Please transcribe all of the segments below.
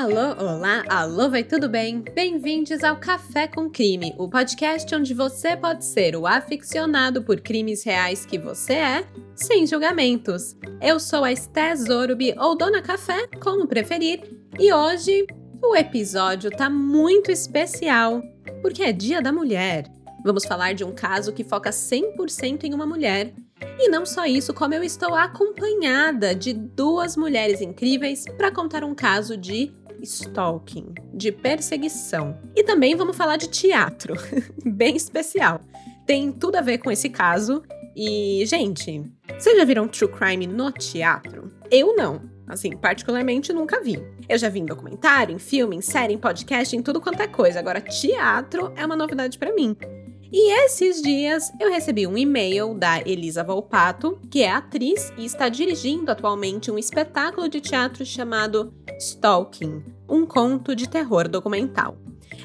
Alô, olá, alô, vai tudo bem? Bem-vindos ao Café com Crime, o podcast onde você pode ser o aficionado por crimes reais que você é, sem julgamentos. Eu sou a Esté Zorubi, ou Dona Café, como preferir, e hoje o episódio tá muito especial, porque é Dia da Mulher. Vamos falar de um caso que foca 100% em uma mulher. E não só isso, como eu estou acompanhada de duas mulheres incríveis para contar um caso de stalking, de perseguição. E também vamos falar de teatro, bem especial. Tem tudo a ver com esse caso. E, gente, vocês já viram true crime no teatro? Eu não. Assim, particularmente nunca vi. Eu já vi em documentário, em filme, em série, em podcast, em tudo quanto é coisa. Agora, teatro é uma novidade para mim. E esses dias eu recebi um e-mail da Elisa Volpato, que é atriz e está dirigindo atualmente um espetáculo de teatro chamado Stalking, um conto de terror documental.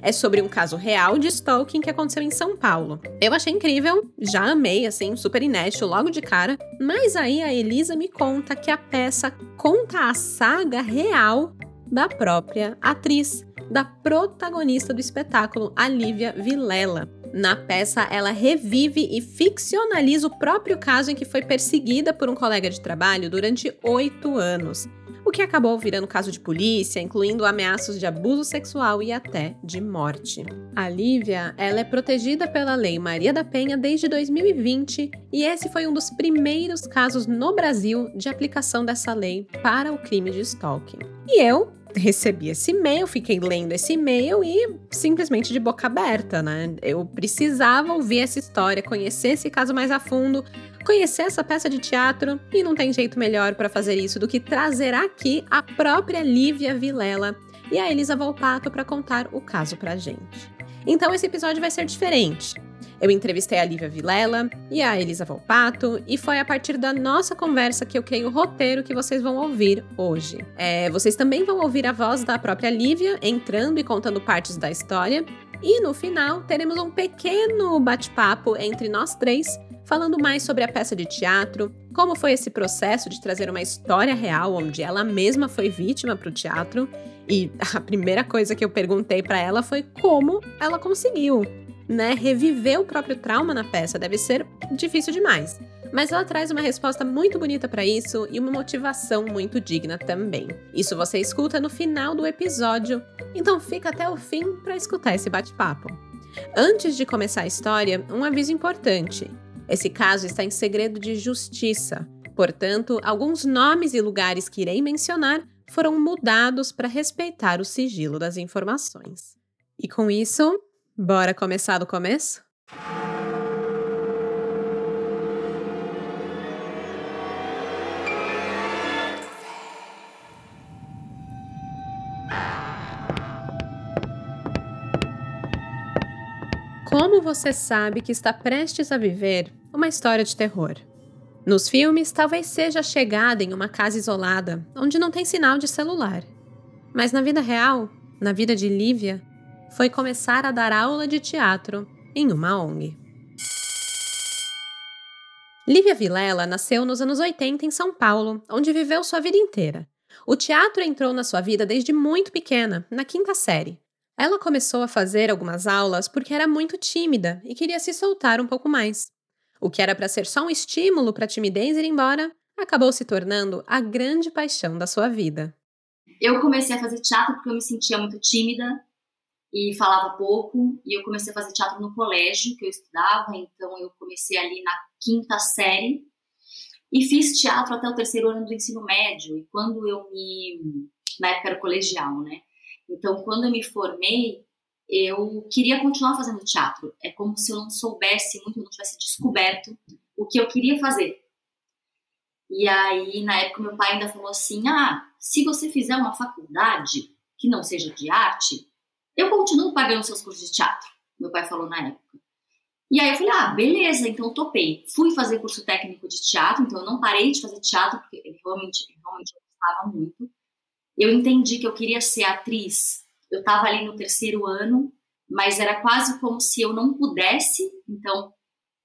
É sobre um caso real de stalking que aconteceu em São Paulo. Eu achei incrível, já amei, assim, super inédito logo de cara, mas aí a Elisa me conta que a peça conta a saga real da própria atriz, da protagonista do espetáculo, a Lívia Vilela. Na peça, ela revive e ficcionaliza o próprio caso em que foi perseguida por um colega de trabalho durante oito anos, o que acabou virando caso de polícia, incluindo ameaças de abuso sexual e até de morte. A Lívia, ela é protegida pela Lei Maria da Penha desde 2020 e esse foi um dos primeiros casos no Brasil de aplicação dessa lei para o crime de stalking. E eu, recebi esse e-mail, fiquei lendo esse e-mail e simplesmente de boca aberta, né? Eu precisava ouvir essa história, conhecer esse caso mais a fundo, conhecer essa peça de teatro e não tem jeito melhor para fazer isso do que trazer aqui a própria Lívia Vilela e a Elisa Volpato para contar o caso pra gente. Então esse episódio vai ser diferente. Eu entrevistei a Lívia Vilela e a Elisa Volpato, e foi a partir da nossa conversa que eu criei o roteiro que vocês vão ouvir hoje. É, vocês também vão ouvir a voz da própria Lívia entrando e contando partes da história, e no final teremos um pequeno bate-papo entre nós três, falando mais sobre a peça de teatro, como foi esse processo de trazer uma história real onde ela mesma foi vítima para o teatro. E a primeira coisa que eu perguntei para ela foi como ela conseguiu né, reviver o próprio trauma na peça deve ser difícil demais. Mas ela traz uma resposta muito bonita para isso e uma motivação muito digna também. Isso você escuta no final do episódio, então fica até o fim para escutar esse bate-papo. Antes de começar a história, um aviso importante. Esse caso está em segredo de justiça, portanto, alguns nomes e lugares que irei mencionar foram mudados para respeitar o sigilo das informações. E com isso, Bora começar do começo? Como você sabe que está prestes a viver uma história de terror? Nos filmes, talvez seja chegada em uma casa isolada, onde não tem sinal de celular. Mas na vida real, na vida de Lívia, foi começar a dar aula de teatro em uma ONG. Lívia Vilela nasceu nos anos 80 em São Paulo, onde viveu sua vida inteira. O teatro entrou na sua vida desde muito pequena, na quinta série. Ela começou a fazer algumas aulas porque era muito tímida e queria se soltar um pouco mais. O que era para ser só um estímulo para a timidez ir embora, acabou se tornando a grande paixão da sua vida. Eu comecei a fazer teatro porque eu me sentia muito tímida e falava pouco. E eu comecei a fazer teatro no colégio que eu estudava, então eu comecei ali na quinta série e fiz teatro até o terceiro ano do ensino médio. E quando eu me. Na época era colegial, né? Então, quando eu me formei, eu queria continuar fazendo teatro. É como se eu não soubesse muito, não tivesse descoberto o que eu queria fazer. E aí, na época, meu pai ainda falou assim: ah, se você fizer uma faculdade que não seja de arte, eu continuo pagando seus cursos de teatro, meu pai falou na época. E aí eu falei, ah, beleza, então topei. Fui fazer curso técnico de teatro, então eu não parei de fazer teatro, porque realmente, realmente eu gostava muito. Eu entendi que eu queria ser atriz. Eu estava ali no terceiro ano, mas era quase como se eu não pudesse, então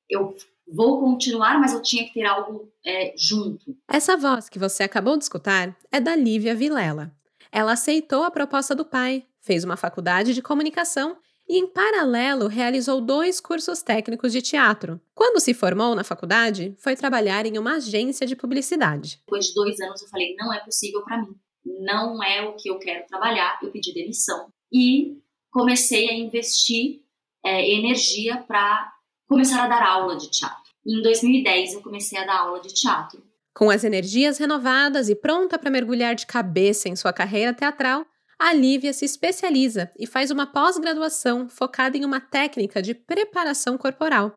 eu vou continuar, mas eu tinha que ter algo é, junto. Essa voz que você acabou de escutar é da Lívia Vilela. Ela aceitou a proposta do pai, fez uma faculdade de comunicação e, em paralelo, realizou dois cursos técnicos de teatro. Quando se formou na faculdade, foi trabalhar em uma agência de publicidade. Depois de dois anos, eu falei: não é possível para mim, não é o que eu quero trabalhar. Eu pedi demissão e comecei a investir é, energia para começar a dar aula de teatro. Em 2010, eu comecei a dar aula de teatro. Com as energias renovadas e pronta para mergulhar de cabeça em sua carreira teatral, a Lívia se especializa e faz uma pós-graduação focada em uma técnica de preparação corporal.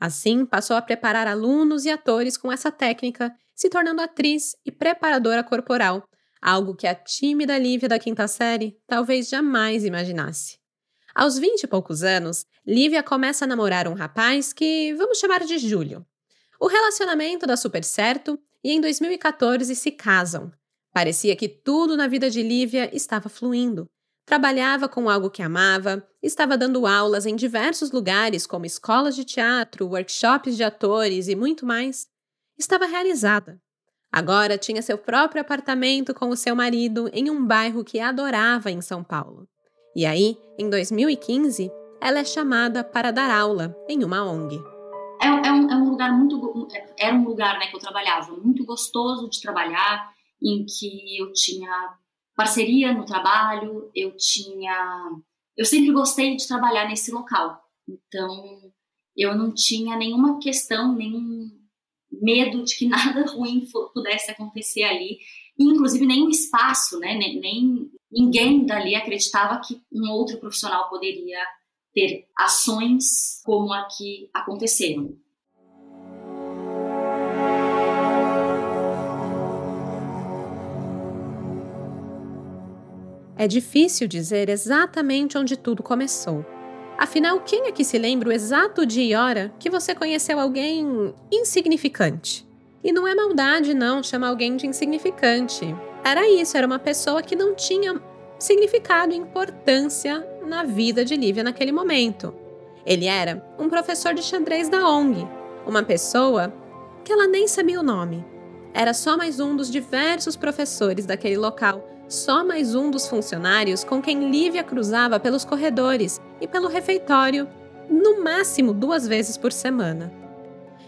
Assim, passou a preparar alunos e atores com essa técnica, se tornando atriz e preparadora corporal, algo que a tímida Lívia da quinta série talvez jamais imaginasse. Aos vinte e poucos anos, Lívia começa a namorar um rapaz que vamos chamar de Júlio. O relacionamento dá super certo e em 2014 se casam, Parecia que tudo na vida de Lívia estava fluindo. Trabalhava com algo que amava, estava dando aulas em diversos lugares, como escolas de teatro, workshops de atores e muito mais. Estava realizada. Agora tinha seu próprio apartamento com o seu marido em um bairro que adorava em São Paulo. E aí, em 2015, ela é chamada para dar aula em uma ONG. É, é, um, é um, lugar muito. Era um lugar né, que eu trabalhava, muito gostoso de trabalhar em que eu tinha parceria no trabalho, eu tinha. Eu sempre gostei de trabalhar nesse local. Então, eu não tinha nenhuma questão, nenhum medo de que nada ruim pudesse acontecer ali. Inclusive, nem o espaço, né? Nem, nem ninguém dali acreditava que um outro profissional poderia ter ações como a que aconteceram. É difícil dizer exatamente onde tudo começou. Afinal, quem é que se lembra o exato dia e hora que você conheceu alguém insignificante? E não é maldade, não, chamar alguém de insignificante. Era isso, era uma pessoa que não tinha significado e importância na vida de Lívia naquele momento. Ele era um professor de xadrez da ONG, uma pessoa que ela nem sabia o nome. Era só mais um dos diversos professores daquele local só mais um dos funcionários com quem Lívia cruzava pelos corredores e pelo refeitório, no máximo duas vezes por semana.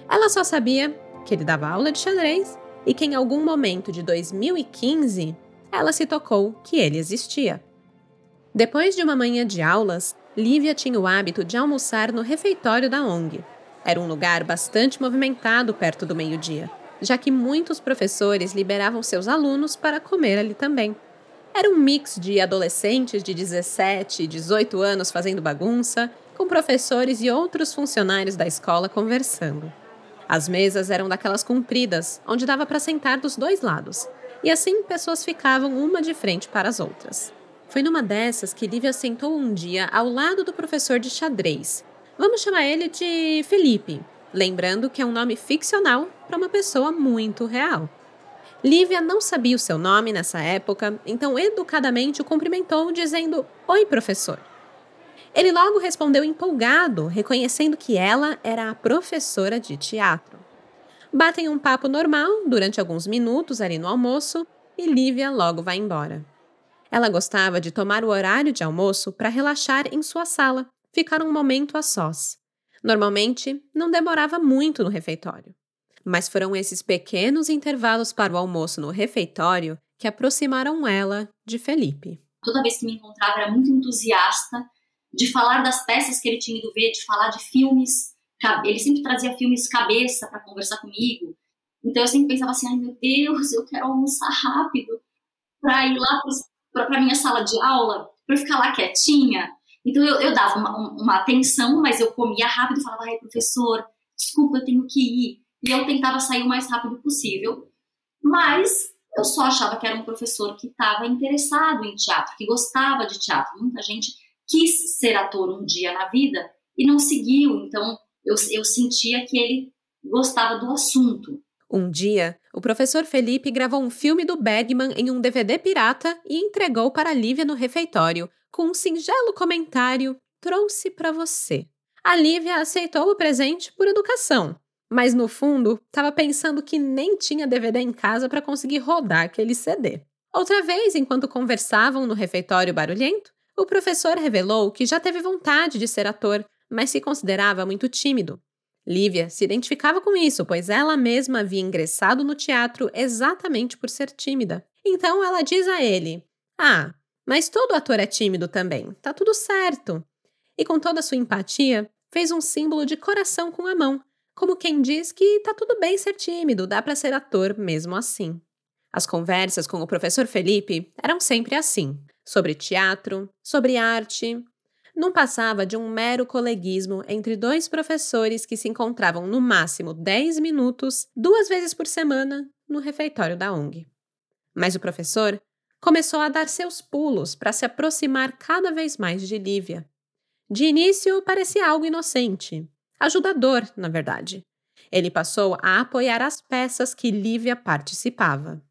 Ela só sabia que ele dava aula de xadrez e que em algum momento de 2015 ela se tocou que ele existia. Depois de uma manhã de aulas, Lívia tinha o hábito de almoçar no refeitório da ONG. Era um lugar bastante movimentado perto do meio-dia, já que muitos professores liberavam seus alunos para comer ali também. Era um mix de adolescentes de 17 e 18 anos fazendo bagunça, com professores e outros funcionários da escola conversando. As mesas eram daquelas compridas, onde dava para sentar dos dois lados, e assim pessoas ficavam uma de frente para as outras. Foi numa dessas que Lívia sentou um dia ao lado do professor de xadrez. Vamos chamar ele de Felipe, lembrando que é um nome ficcional para uma pessoa muito real. Lívia não sabia o seu nome nessa época, então educadamente o cumprimentou, dizendo: Oi, professor. Ele logo respondeu empolgado, reconhecendo que ela era a professora de teatro. Batem um papo normal durante alguns minutos ali no almoço e Lívia logo vai embora. Ela gostava de tomar o horário de almoço para relaxar em sua sala, ficar um momento a sós. Normalmente, não demorava muito no refeitório. Mas foram esses pequenos intervalos para o almoço no refeitório que aproximaram ela de Felipe. Toda vez que me encontrava, era muito entusiasta de falar das peças que ele tinha ido ver, de falar de filmes. Ele sempre trazia filmes cabeça para conversar comigo. Então eu sempre pensava assim: ai meu Deus, eu quero almoçar rápido para ir lá para minha sala de aula, para ficar lá quietinha. Então eu, eu dava uma, uma, atenção, mas eu comia rápido e falava: ai professor, desculpa, eu tenho que ir e eu tentava sair o mais rápido possível, mas eu só achava que era um professor que estava interessado em teatro, que gostava de teatro. Muita gente quis ser ator um dia na vida e não seguiu, então eu, eu sentia que ele gostava do assunto. Um dia, o professor Felipe gravou um filme do Bergman em um DVD pirata e entregou para Lívia no refeitório, com um singelo comentário: Trouxe para você. A Lívia aceitou o presente por educação, mas no fundo estava pensando que nem tinha DVD em casa para conseguir rodar aquele CD. Outra vez, enquanto conversavam no refeitório barulhento, o professor revelou que já teve vontade de ser ator, mas se considerava muito tímido. Lívia se identificava com isso, pois ela mesma havia ingressado no teatro exatamente por ser tímida. Então ela diz a ele: Ah, mas todo ator é tímido também, tá tudo certo. E com toda sua empatia, fez um símbolo de coração com a mão, como quem diz que tá tudo bem ser tímido, dá para ser ator mesmo assim. As conversas com o professor Felipe eram sempre assim, sobre teatro, sobre arte. Não passava de um mero coleguismo entre dois professores que se encontravam no máximo 10 minutos, duas vezes por semana, no refeitório da ONG. Mas o professor começou a dar seus pulos para se aproximar cada vez mais de Lívia. De início, parecia algo inocente, ajudador, na verdade. Ele passou a apoiar as peças que Lívia participava.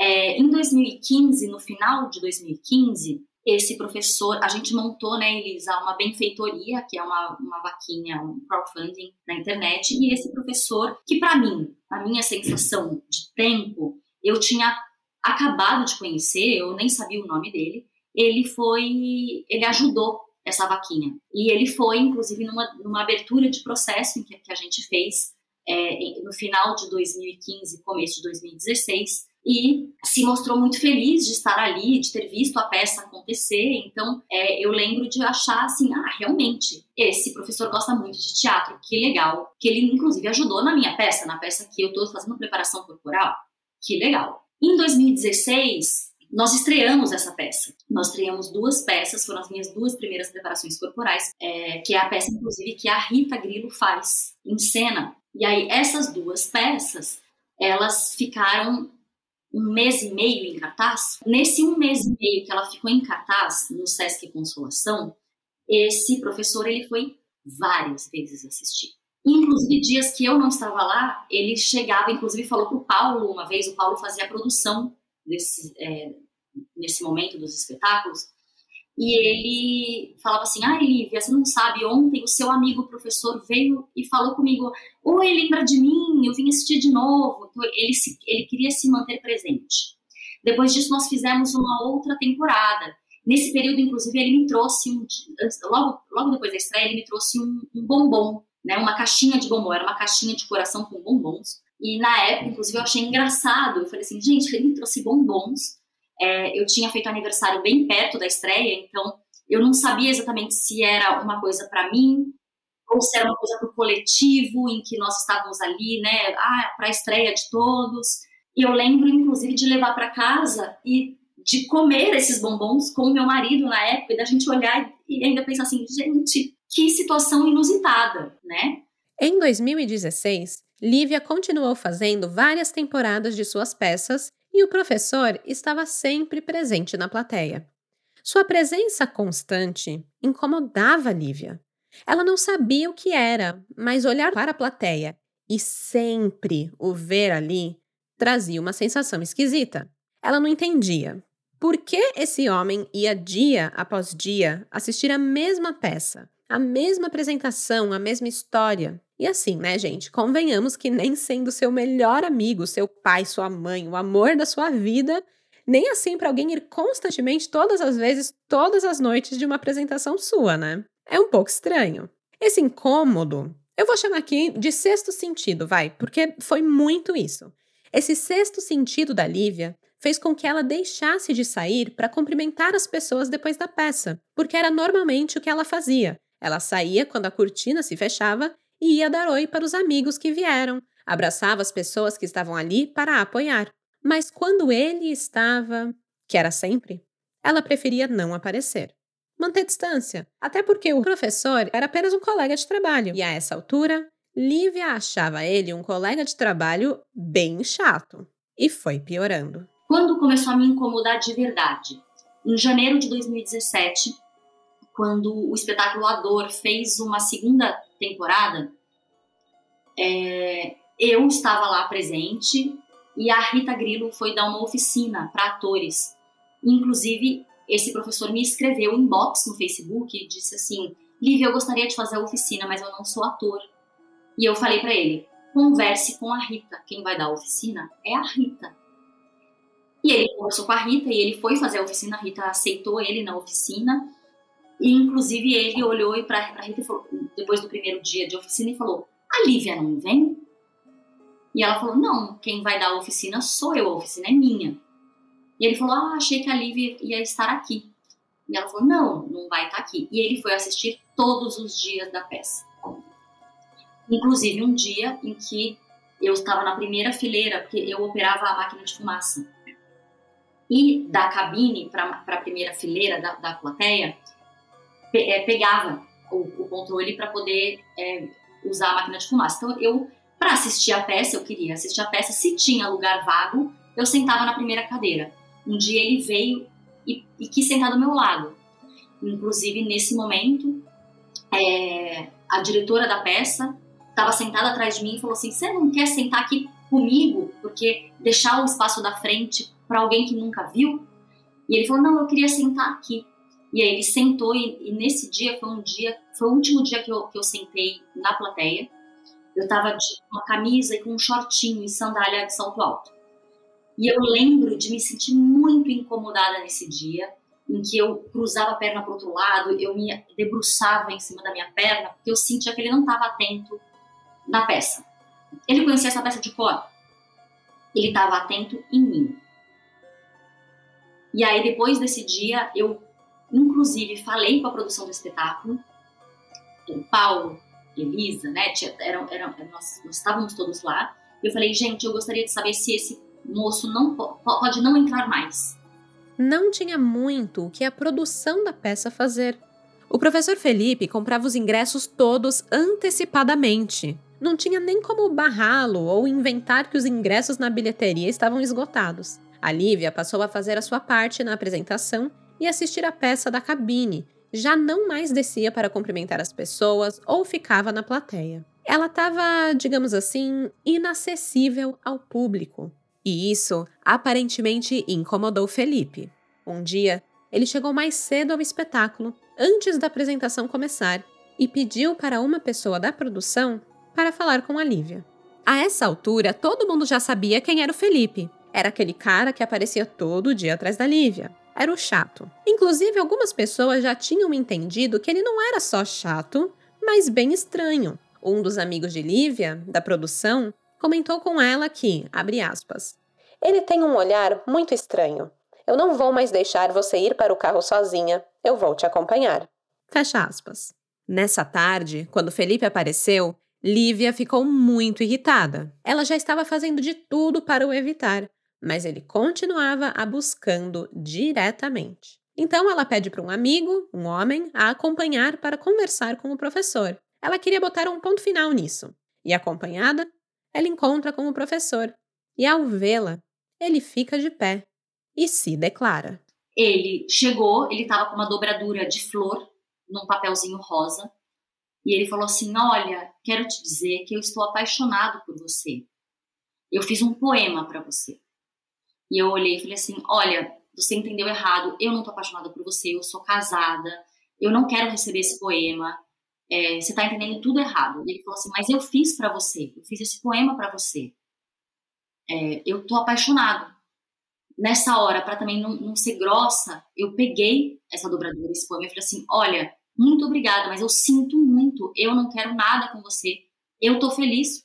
É, em 2015, no final de 2015, esse professor, a gente montou, né, Elisa, uma benfeitoria, que é uma, uma vaquinha, um crowdfunding na internet, e esse professor, que para mim, a minha sensação de tempo, eu tinha acabado de conhecer, eu nem sabia o nome dele, ele foi, ele ajudou essa vaquinha. E ele foi, inclusive, numa, numa abertura de processo que, que a gente fez é, no final de 2015, começo de 2016, e se mostrou muito feliz de estar ali, de ter visto a peça acontecer. Então, é, eu lembro de achar assim: ah, realmente, esse professor gosta muito de teatro, que legal. Que ele, inclusive, ajudou na minha peça, na peça que eu estou fazendo preparação corporal, que legal. Em 2016, nós estreamos essa peça. Nós estreamos duas peças, foram as minhas duas primeiras preparações corporais, é, que é a peça, inclusive, que a Rita Grilo faz em cena. E aí, essas duas peças, elas ficaram um mês e meio em cartaz. Nesse um mês e meio que ela ficou em cartaz, no Sesc Consolação, esse professor, ele foi várias vezes assistir. Inclusive, dias que eu não estava lá, ele chegava, inclusive falou para o Paulo uma vez, o Paulo fazia a produção desse, é, nesse momento dos espetáculos, e ele falava assim: Ah, Lívia, você não sabe, ontem o seu amigo professor veio e falou comigo: Oi, lembra de mim? Eu vim assistir de novo. Então, ele, se, ele queria se manter presente. Depois disso, nós fizemos uma outra temporada. Nesse período, inclusive, ele me trouxe, um, logo, logo depois da estreia, ele me trouxe um, um bombom, né, uma caixinha de bombom, era uma caixinha de coração com bombons. E na época, inclusive, eu achei engraçado. Eu falei assim, gente, ele me trouxe bombons é, eu tinha feito aniversário bem perto da estreia, então eu não sabia exatamente se era uma coisa para mim ou se era uma coisa para o coletivo em que nós estávamos ali, né? Ah, para a estreia de todos. E eu lembro, inclusive, de levar para casa e de comer esses bombons com o meu marido na época e da gente olhar e ainda pensar assim, gente, que situação inusitada, né? Em 2016, Lívia continuou fazendo várias temporadas de suas peças e o professor estava sempre presente na plateia. Sua presença constante incomodava Lívia. Ela não sabia o que era, mas olhar para a plateia e sempre o ver ali trazia uma sensação esquisita. Ela não entendia. Por que esse homem ia dia após dia assistir a mesma peça, a mesma apresentação, a mesma história? E assim, né, gente? Convenhamos que nem sendo seu melhor amigo, seu pai, sua mãe, o amor da sua vida, nem assim para alguém ir constantemente, todas as vezes, todas as noites de uma apresentação sua, né? É um pouco estranho. Esse incômodo, eu vou chamar aqui de sexto sentido, vai, porque foi muito isso. Esse sexto sentido da Lívia fez com que ela deixasse de sair para cumprimentar as pessoas depois da peça, porque era normalmente o que ela fazia. Ela saía quando a cortina se fechava e ia dar oi para os amigos que vieram, abraçava as pessoas que estavam ali para apoiar. Mas quando ele estava, que era sempre, ela preferia não aparecer. Manter distância, até porque o professor era apenas um colega de trabalho, e a essa altura, Lívia achava ele um colega de trabalho bem chato. E foi piorando. Quando começou a me incomodar de verdade? Em janeiro de 2017, quando o espetáculo Ador fez uma segunda temporada, é, eu estava lá presente e a Rita Grilo foi dar uma oficina para atores. Inclusive, esse professor me escreveu inbox no Facebook e disse assim: Lívia, eu gostaria de fazer a oficina, mas eu não sou ator. E eu falei para ele: converse com a Rita. Quem vai dar a oficina é a Rita. E ele conversou com a Rita e ele foi fazer a oficina, a Rita aceitou ele na oficina. E inclusive ele olhou para a Rita e falou, depois do primeiro dia de oficina e falou: "A Lívia não vem?" E ela falou: "Não, quem vai dar a oficina sou eu, a oficina é minha." E ele falou: "Ah, achei que a Lívia ia estar aqui." E ela falou: "Não, não vai estar aqui." E ele foi assistir todos os dias da peça. Inclusive um dia em que eu estava na primeira fileira, porque eu operava a máquina de fumaça. E da cabine para a primeira fileira da, da plateia, pegava o, o controle para poder é, usar a máquina de fumaça. Então, eu, para assistir a peça, eu queria assistir a peça, se tinha lugar vago, eu sentava na primeira cadeira. Um dia ele veio e, e quis sentar do meu lado. Inclusive, nesse momento, é, a diretora da peça estava sentada atrás de mim e falou assim: Você não quer sentar aqui comigo? Porque deixar o espaço da frente para alguém que nunca viu? E ele falou: Não, eu queria sentar aqui. E aí ele sentou, e, e nesse dia foi um dia, foi o último dia que eu, que eu sentei na plateia. Eu estava de uma camisa e com um shortinho e sandália de salto alto. E eu lembro de me sentir muito incomodada nesse dia, em que eu cruzava a perna para outro lado, eu me debruçava em cima da minha perna, porque eu sentia que ele não estava atento na peça. Ele conhecia essa peça de cor. Ele estava atento em mim. E aí, depois desse dia, eu, inclusive, falei com a produção do espetáculo, o Paulo, Elisa, né? Eram, eram, nós, nós estávamos todos lá. E eu falei, gente, eu gostaria de saber se esse moço não pode não entrar mais. Não tinha muito o que a produção da peça fazer. O professor Felipe comprava os ingressos todos antecipadamente não tinha nem como barrá-lo ou inventar que os ingressos na bilheteria estavam esgotados. A Lívia passou a fazer a sua parte na apresentação e assistir a peça da cabine. Já não mais descia para cumprimentar as pessoas ou ficava na plateia. Ela estava, digamos assim, inacessível ao público. E isso aparentemente incomodou Felipe. Um dia, ele chegou mais cedo ao espetáculo, antes da apresentação começar, e pediu para uma pessoa da produção para falar com a Lívia. A essa altura, todo mundo já sabia quem era o Felipe. Era aquele cara que aparecia todo dia atrás da Lívia. Era o chato. Inclusive, algumas pessoas já tinham entendido que ele não era só chato, mas bem estranho. Um dos amigos de Lívia, da produção, comentou com ela que, abre aspas, ele tem um olhar muito estranho. Eu não vou mais deixar você ir para o carro sozinha. Eu vou te acompanhar. Fecha aspas. Nessa tarde, quando Felipe apareceu, Lívia ficou muito irritada. Ela já estava fazendo de tudo para o evitar, mas ele continuava a buscando diretamente. Então ela pede para um amigo, um homem, a acompanhar para conversar com o professor. Ela queria botar um ponto final nisso. E acompanhada, ela encontra com o professor. E ao vê-la, ele fica de pé e se declara. Ele chegou, ele estava com uma dobradura de flor num papelzinho rosa e ele falou assim: Olha, quero te dizer que eu estou apaixonado por você. Eu fiz um poema para você. E eu olhei e falei assim: Olha, você entendeu errado. Eu não estou apaixonada por você. Eu sou casada. Eu não quero receber esse poema. É, você está entendendo tudo errado. E ele falou assim: Mas eu fiz para você. Eu fiz esse poema para você. É, eu estou apaixonado. Nessa hora, para também não, não ser grossa, eu peguei essa dobradura, esse poema e falei assim: Olha, muito obrigada, mas eu sinto muito, eu não quero nada com você. Eu tô feliz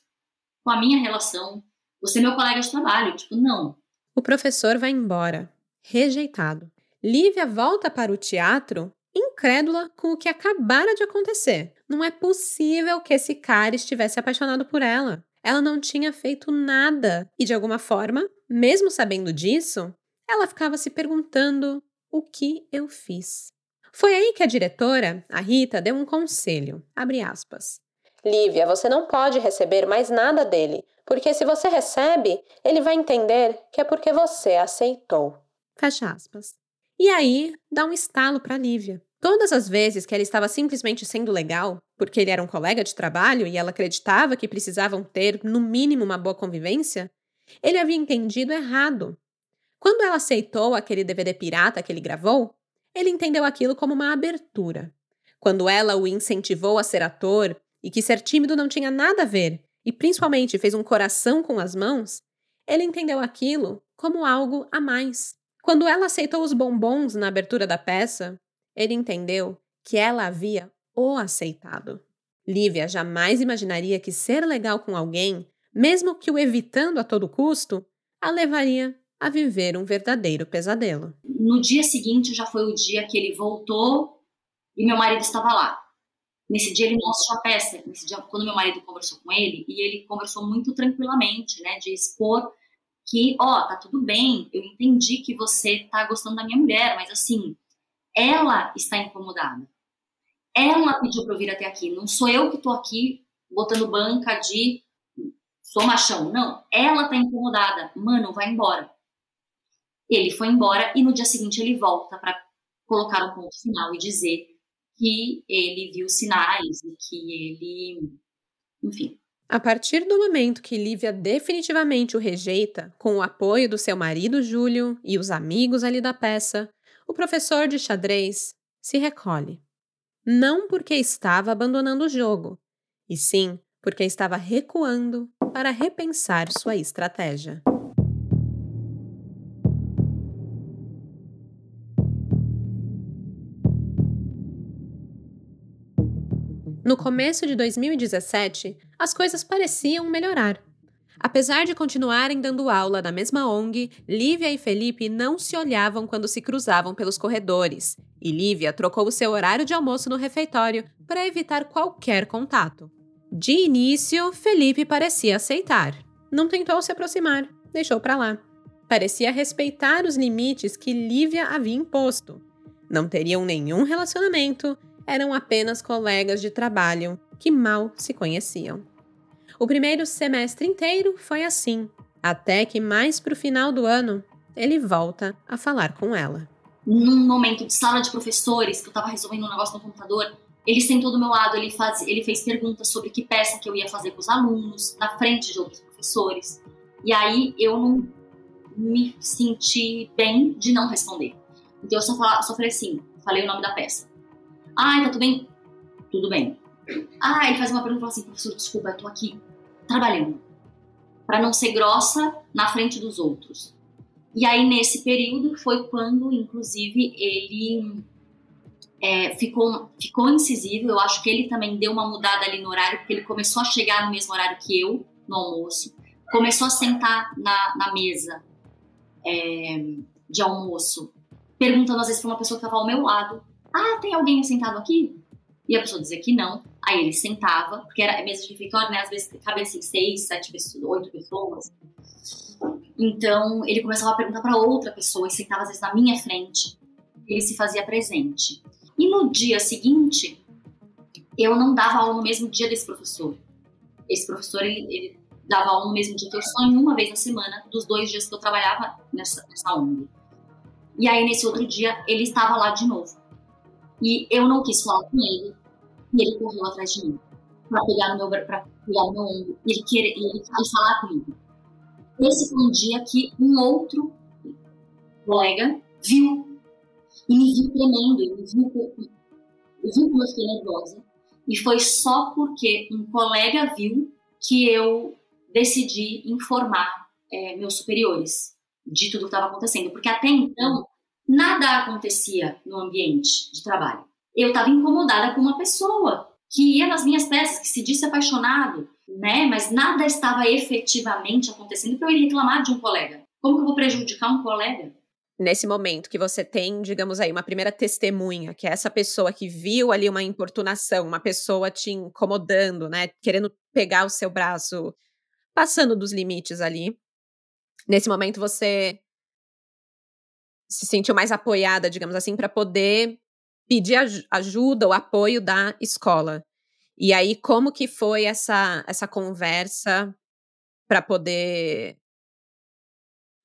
com a minha relação. Você é meu colega de trabalho, tipo, não. O professor vai embora, rejeitado. Lívia volta para o teatro incrédula com o que acabara de acontecer. Não é possível que esse cara estivesse apaixonado por ela. Ela não tinha feito nada e, de alguma forma, mesmo sabendo disso, ela ficava se perguntando: o que eu fiz? Foi aí que a diretora, a Rita, deu um conselho. Abre aspas. Lívia, você não pode receber mais nada dele, porque se você recebe, ele vai entender que é porque você aceitou. Fecha aspas. E aí, dá um estalo para Lívia. Todas as vezes que ela estava simplesmente sendo legal, porque ele era um colega de trabalho e ela acreditava que precisavam ter, no mínimo, uma boa convivência, ele havia entendido errado. Quando ela aceitou aquele DVD pirata que ele gravou, ele entendeu aquilo como uma abertura. Quando ela o incentivou a ser ator e que ser tímido não tinha nada a ver, e principalmente fez um coração com as mãos, ele entendeu aquilo como algo a mais. Quando ela aceitou os bombons na abertura da peça, ele entendeu que ela havia o aceitado. Lívia jamais imaginaria que ser legal com alguém, mesmo que o evitando a todo custo, a levaria a viver um verdadeiro pesadelo. No dia seguinte já foi o dia que ele voltou e meu marido estava lá. Nesse dia ele assistiu a peça. Nesse dia, quando meu marido conversou com ele, e ele conversou muito tranquilamente, né, de expor que, ó, tá tudo bem, eu entendi que você tá gostando da minha mulher, mas assim, ela está incomodada. Ela pediu para eu vir até aqui, não sou eu que tô aqui botando banca de sou machão. Não, ela tá incomodada. Mano, vai embora. Ele foi embora e no dia seguinte ele volta para colocar um ponto final e dizer que ele viu sinais e que ele, enfim. A partir do momento que Lívia definitivamente o rejeita, com o apoio do seu marido Júlio e os amigos ali da peça, o professor de xadrez se recolhe. Não porque estava abandonando o jogo, e sim porque estava recuando para repensar sua estratégia. No começo de 2017, as coisas pareciam melhorar. Apesar de continuarem dando aula na mesma ONG, Lívia e Felipe não se olhavam quando se cruzavam pelos corredores, e Lívia trocou o seu horário de almoço no refeitório para evitar qualquer contato. De início, Felipe parecia aceitar. Não tentou se aproximar, deixou para lá. Parecia respeitar os limites que Lívia havia imposto. Não teriam nenhum relacionamento, eram apenas colegas de trabalho que mal se conheciam. O primeiro semestre inteiro foi assim, até que mais para o final do ano ele volta a falar com ela. Num momento de sala de professores, que eu estava resolvendo um negócio no computador, ele sentou do meu lado, ele, faz, ele fez perguntas sobre que peça que eu ia fazer com os alunos, na frente de outros professores. E aí eu não me senti bem de não responder. Então eu só, só falei assim, falei o nome da peça. Ah, tá tudo bem? Tudo bem. Ah, ele faz uma pergunta e fala assim, professor, desculpa, eu tô aqui trabalhando. Para não ser grossa na frente dos outros. E aí, nesse período, foi quando, inclusive, ele é, ficou, ficou incisivo. Eu acho que ele também deu uma mudada ali no horário, porque ele começou a chegar no mesmo horário que eu, no almoço. Começou a sentar na, na mesa é, de almoço, perguntando às vezes para uma pessoa que estava ao meu lado: Ah, tem alguém sentado aqui? E a pessoa dizia que não. Aí ele sentava, porque era mesa de refeitório, né? Às vezes cabia assim, seis, sete pessoas, oito pessoas. Então ele começava a perguntar para outra pessoa e sentava às vezes na minha frente. Ele se fazia presente. E no dia seguinte, eu não dava aula no mesmo dia desse professor. Esse professor, ele, ele dava aula no mesmo dia que eu, só em uma vez na semana, dos dois dias que eu trabalhava nessa, nessa ONG. E aí, nesse outro dia, ele estava lá de novo. E eu não quis falar com ele, e ele correu atrás de mim para pegar no meu para pegar no meu ombro e ele querer ele, ele falar comigo. Esse foi um dia que um outro colega viu e me viu tremendo, e me viu, me viu como eu fiquei nervosa. E foi só porque um colega viu que eu decidi informar é, meus superiores de tudo que estava acontecendo. Porque até então, nada acontecia no ambiente de trabalho. Eu estava incomodada com uma pessoa que ia nas minhas peças, que se disse apaixonado, né? Mas nada estava efetivamente acontecendo para eu ir reclamar de um colega. Como que eu vou prejudicar um colega? nesse momento que você tem, digamos aí, uma primeira testemunha, que é essa pessoa que viu ali uma importunação, uma pessoa te incomodando, né, querendo pegar o seu braço, passando dos limites ali. Nesse momento você se sentiu mais apoiada, digamos assim, para poder pedir ajuda, o apoio da escola. E aí como que foi essa essa conversa para poder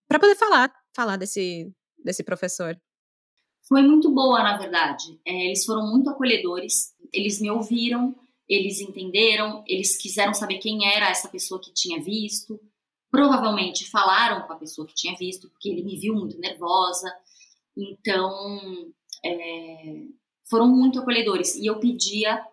para poder falar, falar desse desse professor? Foi muito boa, na verdade. É, eles foram muito acolhedores, eles me ouviram, eles entenderam, eles quiseram saber quem era essa pessoa que tinha visto. Provavelmente falaram com a pessoa que tinha visto, porque ele me viu muito nervosa. Então, é, foram muito acolhedores. E eu pedia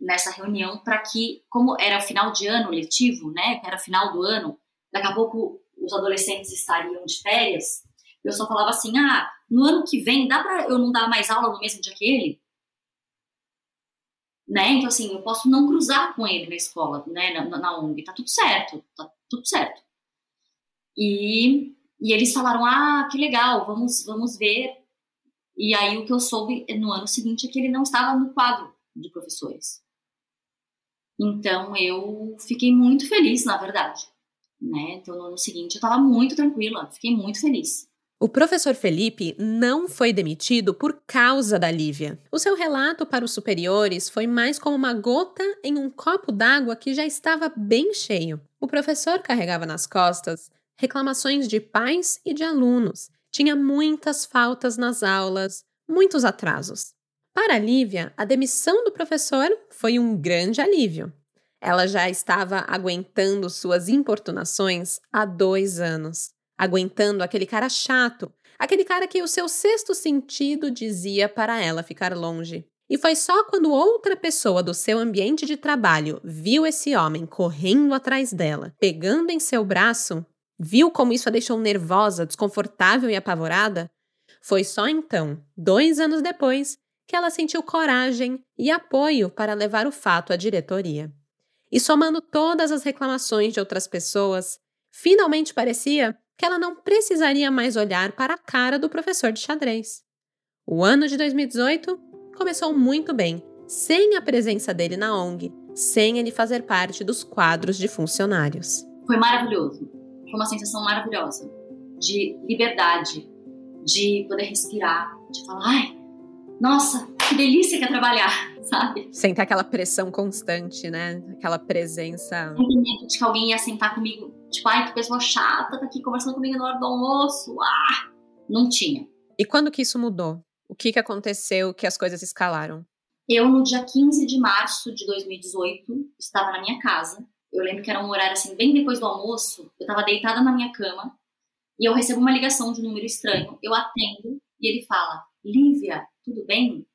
nessa reunião para que, como era final de ano letivo, né, era final do ano, daqui a pouco os adolescentes estariam de férias, eu só falava assim: ah, no ano que vem, dá para eu não dar mais aula no mesmo dia que ele? Né? Então, assim, eu posso não cruzar com ele na escola, né, na, na ONG, tá tudo certo, tá tudo certo. E, e eles falaram: ah, que legal, vamos, vamos ver. E aí o que eu soube no ano seguinte é que ele não estava no quadro de professores. Então eu fiquei muito feliz, na verdade. Né? Então no ano seguinte eu estava muito tranquila, fiquei muito feliz. O professor Felipe não foi demitido por causa da Lívia. O seu relato para os superiores foi mais como uma gota em um copo d'água que já estava bem cheio. O professor carregava nas costas reclamações de pais e de alunos. Tinha muitas faltas nas aulas, muitos atrasos. Para Lívia, a demissão do professor foi um grande alívio. Ela já estava aguentando suas importunações há dois anos aguentando aquele cara chato, aquele cara que o seu sexto sentido dizia para ela ficar longe. E foi só quando outra pessoa do seu ambiente de trabalho viu esse homem correndo atrás dela, pegando em seu braço, viu como isso a deixou nervosa, desconfortável e apavorada, foi só então, dois anos depois, que ela sentiu coragem e apoio para levar o fato à diretoria. E somando todas as reclamações de outras pessoas, finalmente parecia que ela não precisaria mais olhar para a cara do professor de xadrez. O ano de 2018 começou muito bem, sem a presença dele na ONG, sem ele fazer parte dos quadros de funcionários. Foi maravilhoso. Foi uma sensação maravilhosa de liberdade, de poder respirar, de falar, ai, nossa, que delícia que é trabalhar, sabe? Sem ter aquela pressão constante, né? Aquela presença. Sem medo de que alguém ia sentar comigo, tipo, ai, que pessoa chata, tá aqui conversando comigo na hora do almoço. Ah! Não tinha. E quando que isso mudou? O que, que aconteceu que as coisas escalaram? Eu, no dia 15 de março de 2018, estava na minha casa. Eu lembro que era um horário assim, bem depois do almoço. Eu estava deitada na minha cama e eu recebo uma ligação de um número estranho. Eu atendo e ele fala: Lívia, tudo bem?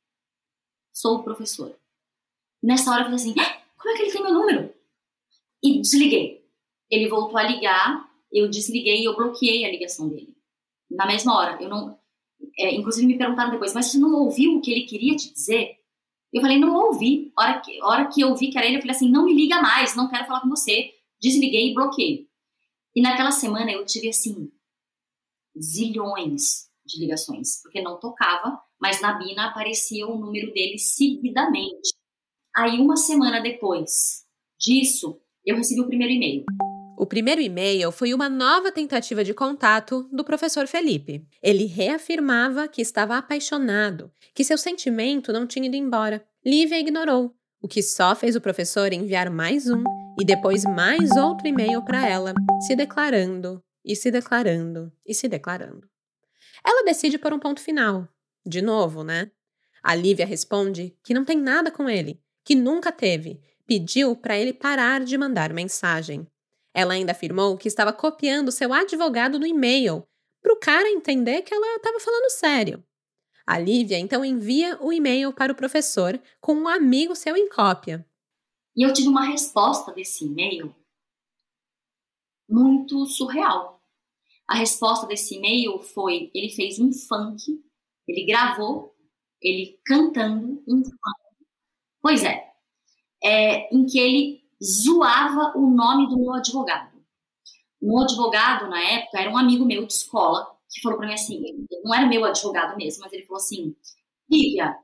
Sou o professor. Nessa hora eu falei assim: ah, como é que ele tem meu número? E desliguei. Ele voltou a ligar, eu desliguei e eu bloqueei a ligação dele. Na mesma hora. Eu não. É, inclusive me perguntaram depois, mas você não ouviu o que ele queria te dizer? Eu falei, não ouvi. Hora que, hora que eu vi que era ele, eu falei assim: não me liga mais, não quero falar com você. Desliguei e bloqueei. E naquela semana eu tive assim, zilhões de ligações, porque não tocava, mas na Bina aparecia o número dele seguidamente. Aí, uma semana depois disso, eu recebi o primeiro e-mail. O primeiro e-mail foi uma nova tentativa de contato do professor Felipe. Ele reafirmava que estava apaixonado, que seu sentimento não tinha ido embora. Lívia ignorou, o que só fez o professor enviar mais um e depois mais outro e-mail para ela, se declarando, e se declarando, e se declarando. Ela decide por um ponto final. De novo, né? A Lívia responde que não tem nada com ele, que nunca teve. Pediu para ele parar de mandar mensagem. Ela ainda afirmou que estava copiando seu advogado no e-mail, para o cara entender que ela estava falando sério. A Lívia então envia o e-mail para o professor com um amigo seu em cópia. E eu tive uma resposta desse e-mail muito surreal. A resposta desse e-mail foi: ele fez um funk, ele gravou ele cantando um funk. Pois é, é em que ele zoava o nome do meu advogado. Meu advogado, na época, era um amigo meu de escola, que falou para mim assim: não era meu advogado mesmo, mas ele falou assim: Lívia,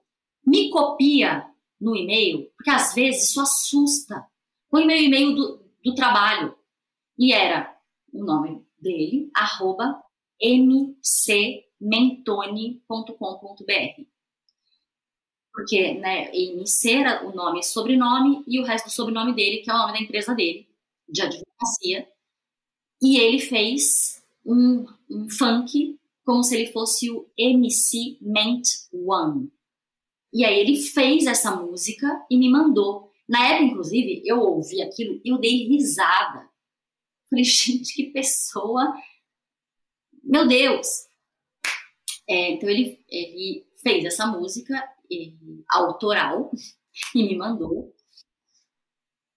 me copia no e-mail, porque às vezes isso assusta. Põe meu e-mail do, do trabalho. E era o nome dele, arroba mcmentone.com.br. Porque né, MC era o nome e sobrenome, e o resto do sobrenome dele, que é o nome da empresa dele, de advocacia. E ele fez um, um funk como se ele fosse o MC Ment One. E aí ele fez essa música e me mandou. Na época, inclusive, eu ouvi aquilo e eu dei risada. Falei, gente, que pessoa. Meu Deus! É, então ele, ele fez essa música autoral e me mandou.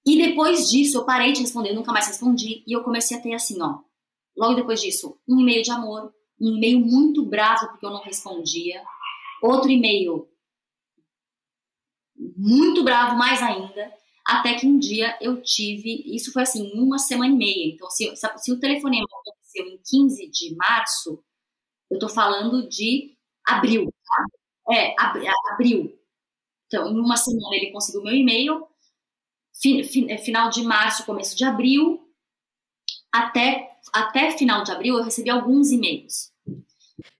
E depois disso eu parei de responder, nunca mais respondi. E eu comecei a ter assim, ó, Logo depois disso, um e-mail de amor, um e-mail muito bravo porque eu não respondia, outro e-mail muito bravo mais ainda, até que um dia eu tive, isso foi assim, uma semana e meia. Então, se, se o telefonema aconteceu em 15 de março, eu tô falando de abril, tá? É, abril. Então, em uma semana ele conseguiu meu e-mail, é, final de março, começo de abril, até, até final de abril eu recebi alguns e-mails.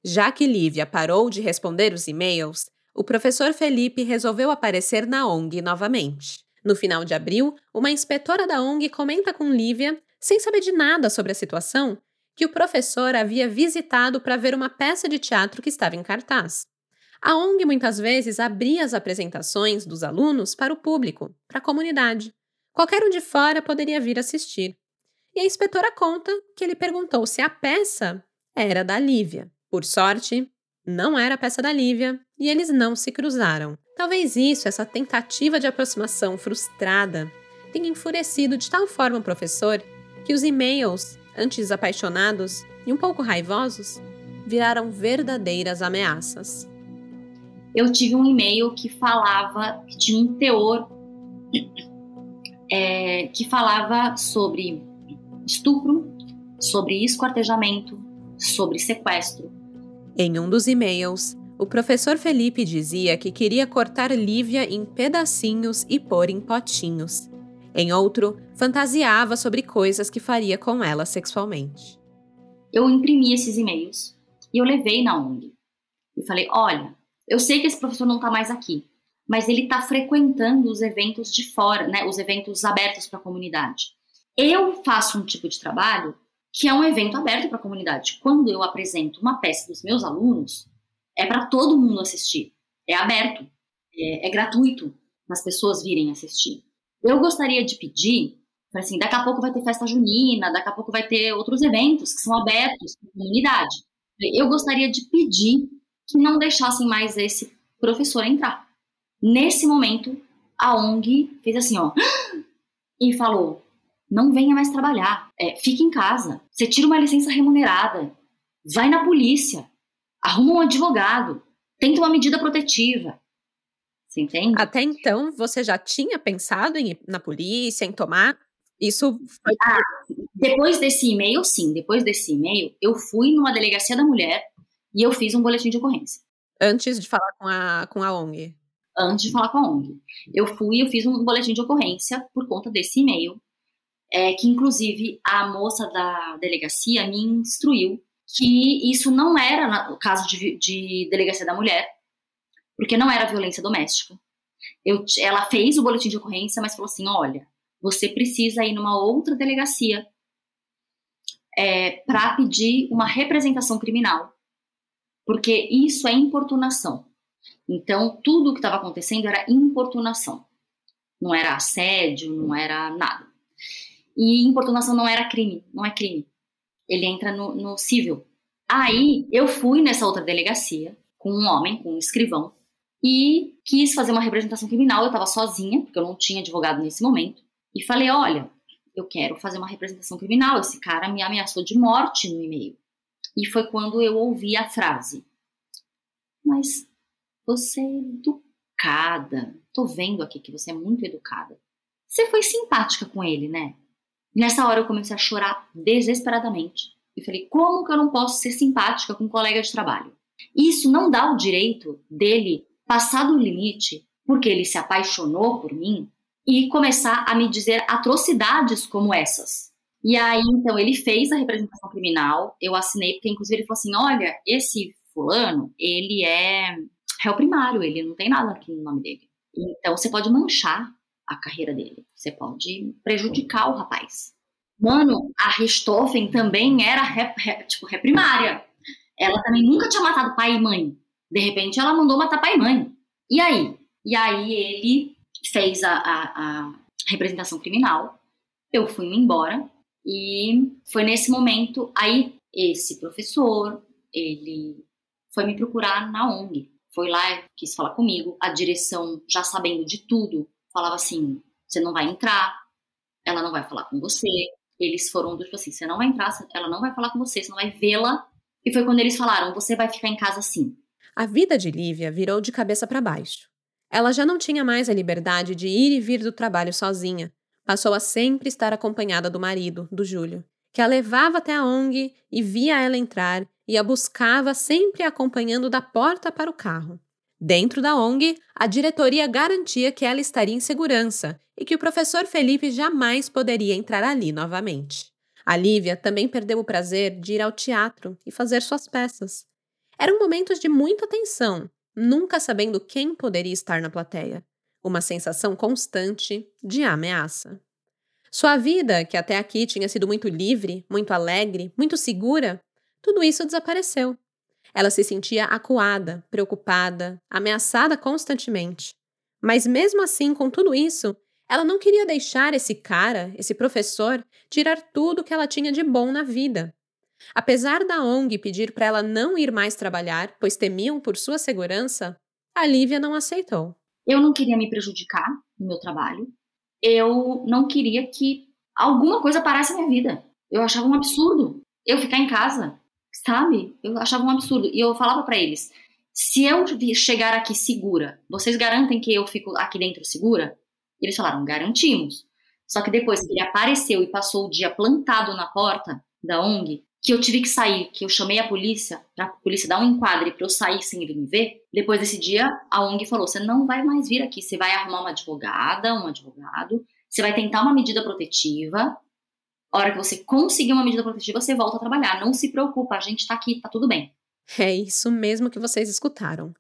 Já que Lívia parou de responder os e-mails, o professor Felipe resolveu aparecer na ONG novamente. No final de abril, uma inspetora da ONG comenta com Lívia, sem saber de nada sobre a situação, que o professor havia visitado para ver uma peça de teatro que estava em cartaz. A ONG muitas vezes abria as apresentações dos alunos para o público, para a comunidade. Qualquer um de fora poderia vir assistir. E a inspetora conta que ele perguntou se a peça era da Lívia. Por sorte, não era a peça da Lívia e eles não se cruzaram. Talvez isso, essa tentativa de aproximação frustrada, tenha enfurecido de tal forma o professor que os e-mails, antes apaixonados e um pouco raivosos, viraram verdadeiras ameaças. Eu tive um e-mail que falava, que tinha um teor é, que falava sobre estupro, sobre esquartejamento, sobre sequestro. Em um dos e-mails, o professor Felipe dizia que queria cortar Lívia em pedacinhos e pôr em potinhos. Em outro, fantasiava sobre coisas que faria com ela sexualmente. Eu imprimi esses e-mails e eu levei na ONG. E falei: olha, eu sei que esse professor não está mais aqui, mas ele está frequentando os eventos de fora, né, os eventos abertos para a comunidade. Eu faço um tipo de trabalho que é um evento aberto para a comunidade. Quando eu apresento uma peça dos meus alunos, é para todo mundo assistir. É aberto, é, é gratuito para as pessoas virem assistir. Eu gostaria de pedir, assim, daqui a pouco vai ter festa junina, daqui a pouco vai ter outros eventos que são abertos para a comunidade. Eu gostaria de pedir que não deixassem mais esse professor entrar. Nesse momento, a ONG fez assim, ó, e falou: não venha mais trabalhar, é, fique em casa, você tira uma licença remunerada, vai na polícia, arruma um advogado, tenta uma medida protetiva. Você entende? Até então, você já tinha pensado em ir na polícia, em tomar? Isso foi. Ah, depois desse e-mail, sim. Depois desse e-mail, eu fui numa delegacia da mulher e eu fiz um boletim de ocorrência. Antes de falar com a, com a ONG? Antes de falar com a ONG. Eu fui eu fiz um boletim de ocorrência por conta desse e-mail, é, que inclusive a moça da delegacia me instruiu que isso não era o caso de, de delegacia da mulher, porque não era violência doméstica. Eu, ela fez o boletim de ocorrência, mas falou assim: olha, você precisa ir numa outra delegacia é, para pedir uma representação criminal, porque isso é importunação. Então, tudo o que estava acontecendo era importunação, não era assédio, não era nada. E importunação não era crime, não é crime ele entra no, no civil. Aí eu fui nessa outra delegacia com um homem, com um escrivão, e quis fazer uma representação criminal. Eu estava sozinha, porque eu não tinha advogado nesse momento, e falei: olha, eu quero fazer uma representação criminal. Esse cara me ameaçou de morte no e-mail. E foi quando eu ouvi a frase: Mas você é educada. Tô vendo aqui que você é muito educada. Você foi simpática com ele, né? Nessa hora eu comecei a chorar desesperadamente. E falei: como que eu não posso ser simpática com um colega de trabalho? Isso não dá o direito dele passar do limite porque ele se apaixonou por mim e começar a me dizer atrocidades como essas. E aí, então, ele fez a representação criminal, eu assinei, porque inclusive ele falou assim: olha, esse fulano, ele é réu primário, ele não tem nada aqui no nome dele. Então, você pode manchar a carreira dele. Você pode prejudicar o rapaz. Mano, a Richthofen também era ré, ré, tipo ré primária. Ela também nunca tinha matado pai e mãe. De repente ela mandou matar pai e mãe. E aí? E aí ele fez a, a, a representação criminal. Eu fui embora e foi nesse momento aí esse professor ele foi me procurar na ONG. Foi lá, quis falar comigo. A direção, já sabendo de tudo, falava assim: você não vai entrar, ela não vai falar com você, Eles foram do tipo assim: você não vai entrar, ela não vai falar com você, você não vai vê-la. E foi quando eles falaram: você vai ficar em casa sim. A vida de Lívia virou de cabeça para baixo. Ela já não tinha mais a liberdade de ir e vir do trabalho sozinha. Passou a sempre estar acompanhada do marido, do Júlio, que a levava até a ONG e via ela entrar e a buscava sempre acompanhando da porta para o carro. Dentro da ONG, a diretoria garantia que ela estaria em segurança e que o professor Felipe jamais poderia entrar ali novamente. A Lívia também perdeu o prazer de ir ao teatro e fazer suas peças. Eram momentos de muita tensão, nunca sabendo quem poderia estar na plateia. Uma sensação constante de ameaça. Sua vida, que até aqui tinha sido muito livre, muito alegre, muito segura, tudo isso desapareceu. Ela se sentia acuada, preocupada, ameaçada constantemente. Mas mesmo assim, com tudo isso, ela não queria deixar esse cara, esse professor, tirar tudo que ela tinha de bom na vida. Apesar da ONG pedir para ela não ir mais trabalhar, pois temiam por sua segurança, a Lívia não aceitou. Eu não queria me prejudicar no meu trabalho. Eu não queria que alguma coisa parasse a minha vida. Eu achava um absurdo eu ficar em casa, sabe? Eu achava um absurdo. E eu falava para eles: se eu chegar aqui segura, vocês garantem que eu fico aqui dentro segura? Eles falaram: garantimos. Só que depois que ele apareceu e passou o dia plantado na porta da ONG, que eu tive que sair, que eu chamei a polícia, pra polícia dar um enquadre para eu sair sem ele me ver, depois desse dia, a ONG falou: você não vai mais vir aqui, você vai arrumar uma advogada, um advogado, você vai tentar uma medida protetiva. A hora que você conseguir uma medida protetiva, você volta a trabalhar. Não se preocupa, a gente tá aqui, tá tudo bem. É isso mesmo que vocês escutaram.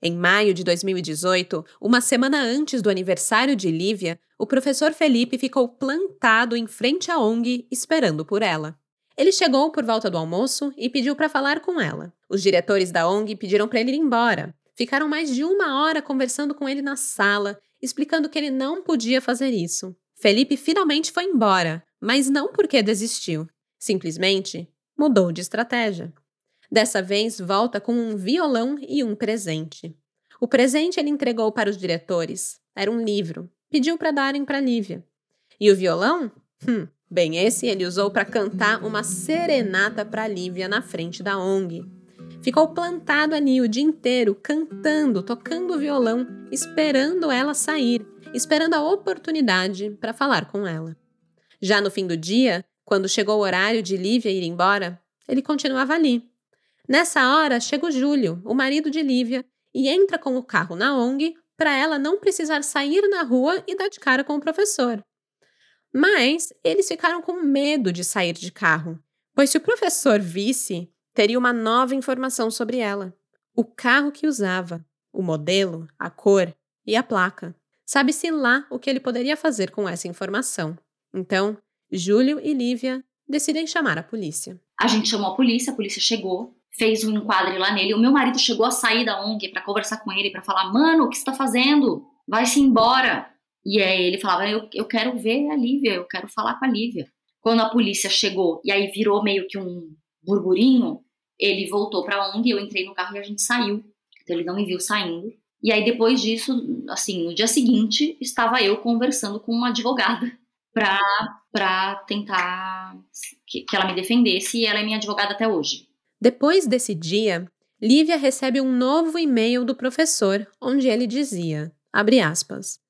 Em maio de 2018, uma semana antes do aniversário de Lívia, o professor Felipe ficou plantado em frente à ONG esperando por ela. Ele chegou por volta do almoço e pediu para falar com ela. Os diretores da ONG pediram para ele ir embora. Ficaram mais de uma hora conversando com ele na sala, explicando que ele não podia fazer isso. Felipe finalmente foi embora, mas não porque desistiu. Simplesmente mudou de estratégia. Dessa vez, volta com um violão e um presente. O presente ele entregou para os diretores. Era um livro. Pediu para darem para Lívia. E o violão? Hum, Bem, esse ele usou para cantar uma serenata para Lívia na frente da ONG. Ficou plantado ali o dia inteiro, cantando, tocando violão, esperando ela sair, esperando a oportunidade para falar com ela. Já no fim do dia, quando chegou o horário de Lívia ir embora, ele continuava ali. Nessa hora, chega o Júlio, o marido de Lívia, e entra com o carro na ONG para ela não precisar sair na rua e dar de cara com o professor. Mas eles ficaram com medo de sair de carro, pois se o professor visse, teria uma nova informação sobre ela: o carro que usava, o modelo, a cor e a placa. Sabe-se lá o que ele poderia fazer com essa informação. Então, Júlio e Lívia decidem chamar a polícia. A gente chamou a polícia, a polícia chegou, fez um enquadre lá nele. O meu marido chegou a sair da ONG para conversar com ele, para falar: Mano, o que você está fazendo? Vai-se embora. E aí ele falava: eu, eu quero ver a Lívia, eu quero falar com a Lívia. Quando a polícia chegou e aí virou meio que um burburinho, ele voltou para a ONG, eu entrei no carro e a gente saiu. Então ele não me viu saindo. E aí depois disso, assim, no dia seguinte, estava eu conversando com uma advogada para tentar que, que ela me defendesse e ela é minha advogada até hoje. Depois desse dia, Lívia recebe um novo e-mail do professor, onde ele dizia, abre aspas,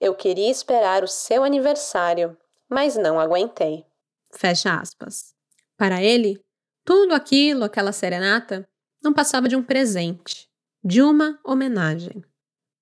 eu queria esperar o seu aniversário, mas não aguentei. Fecha aspas. Para ele, tudo aquilo, aquela serenata, não passava de um presente, de uma homenagem.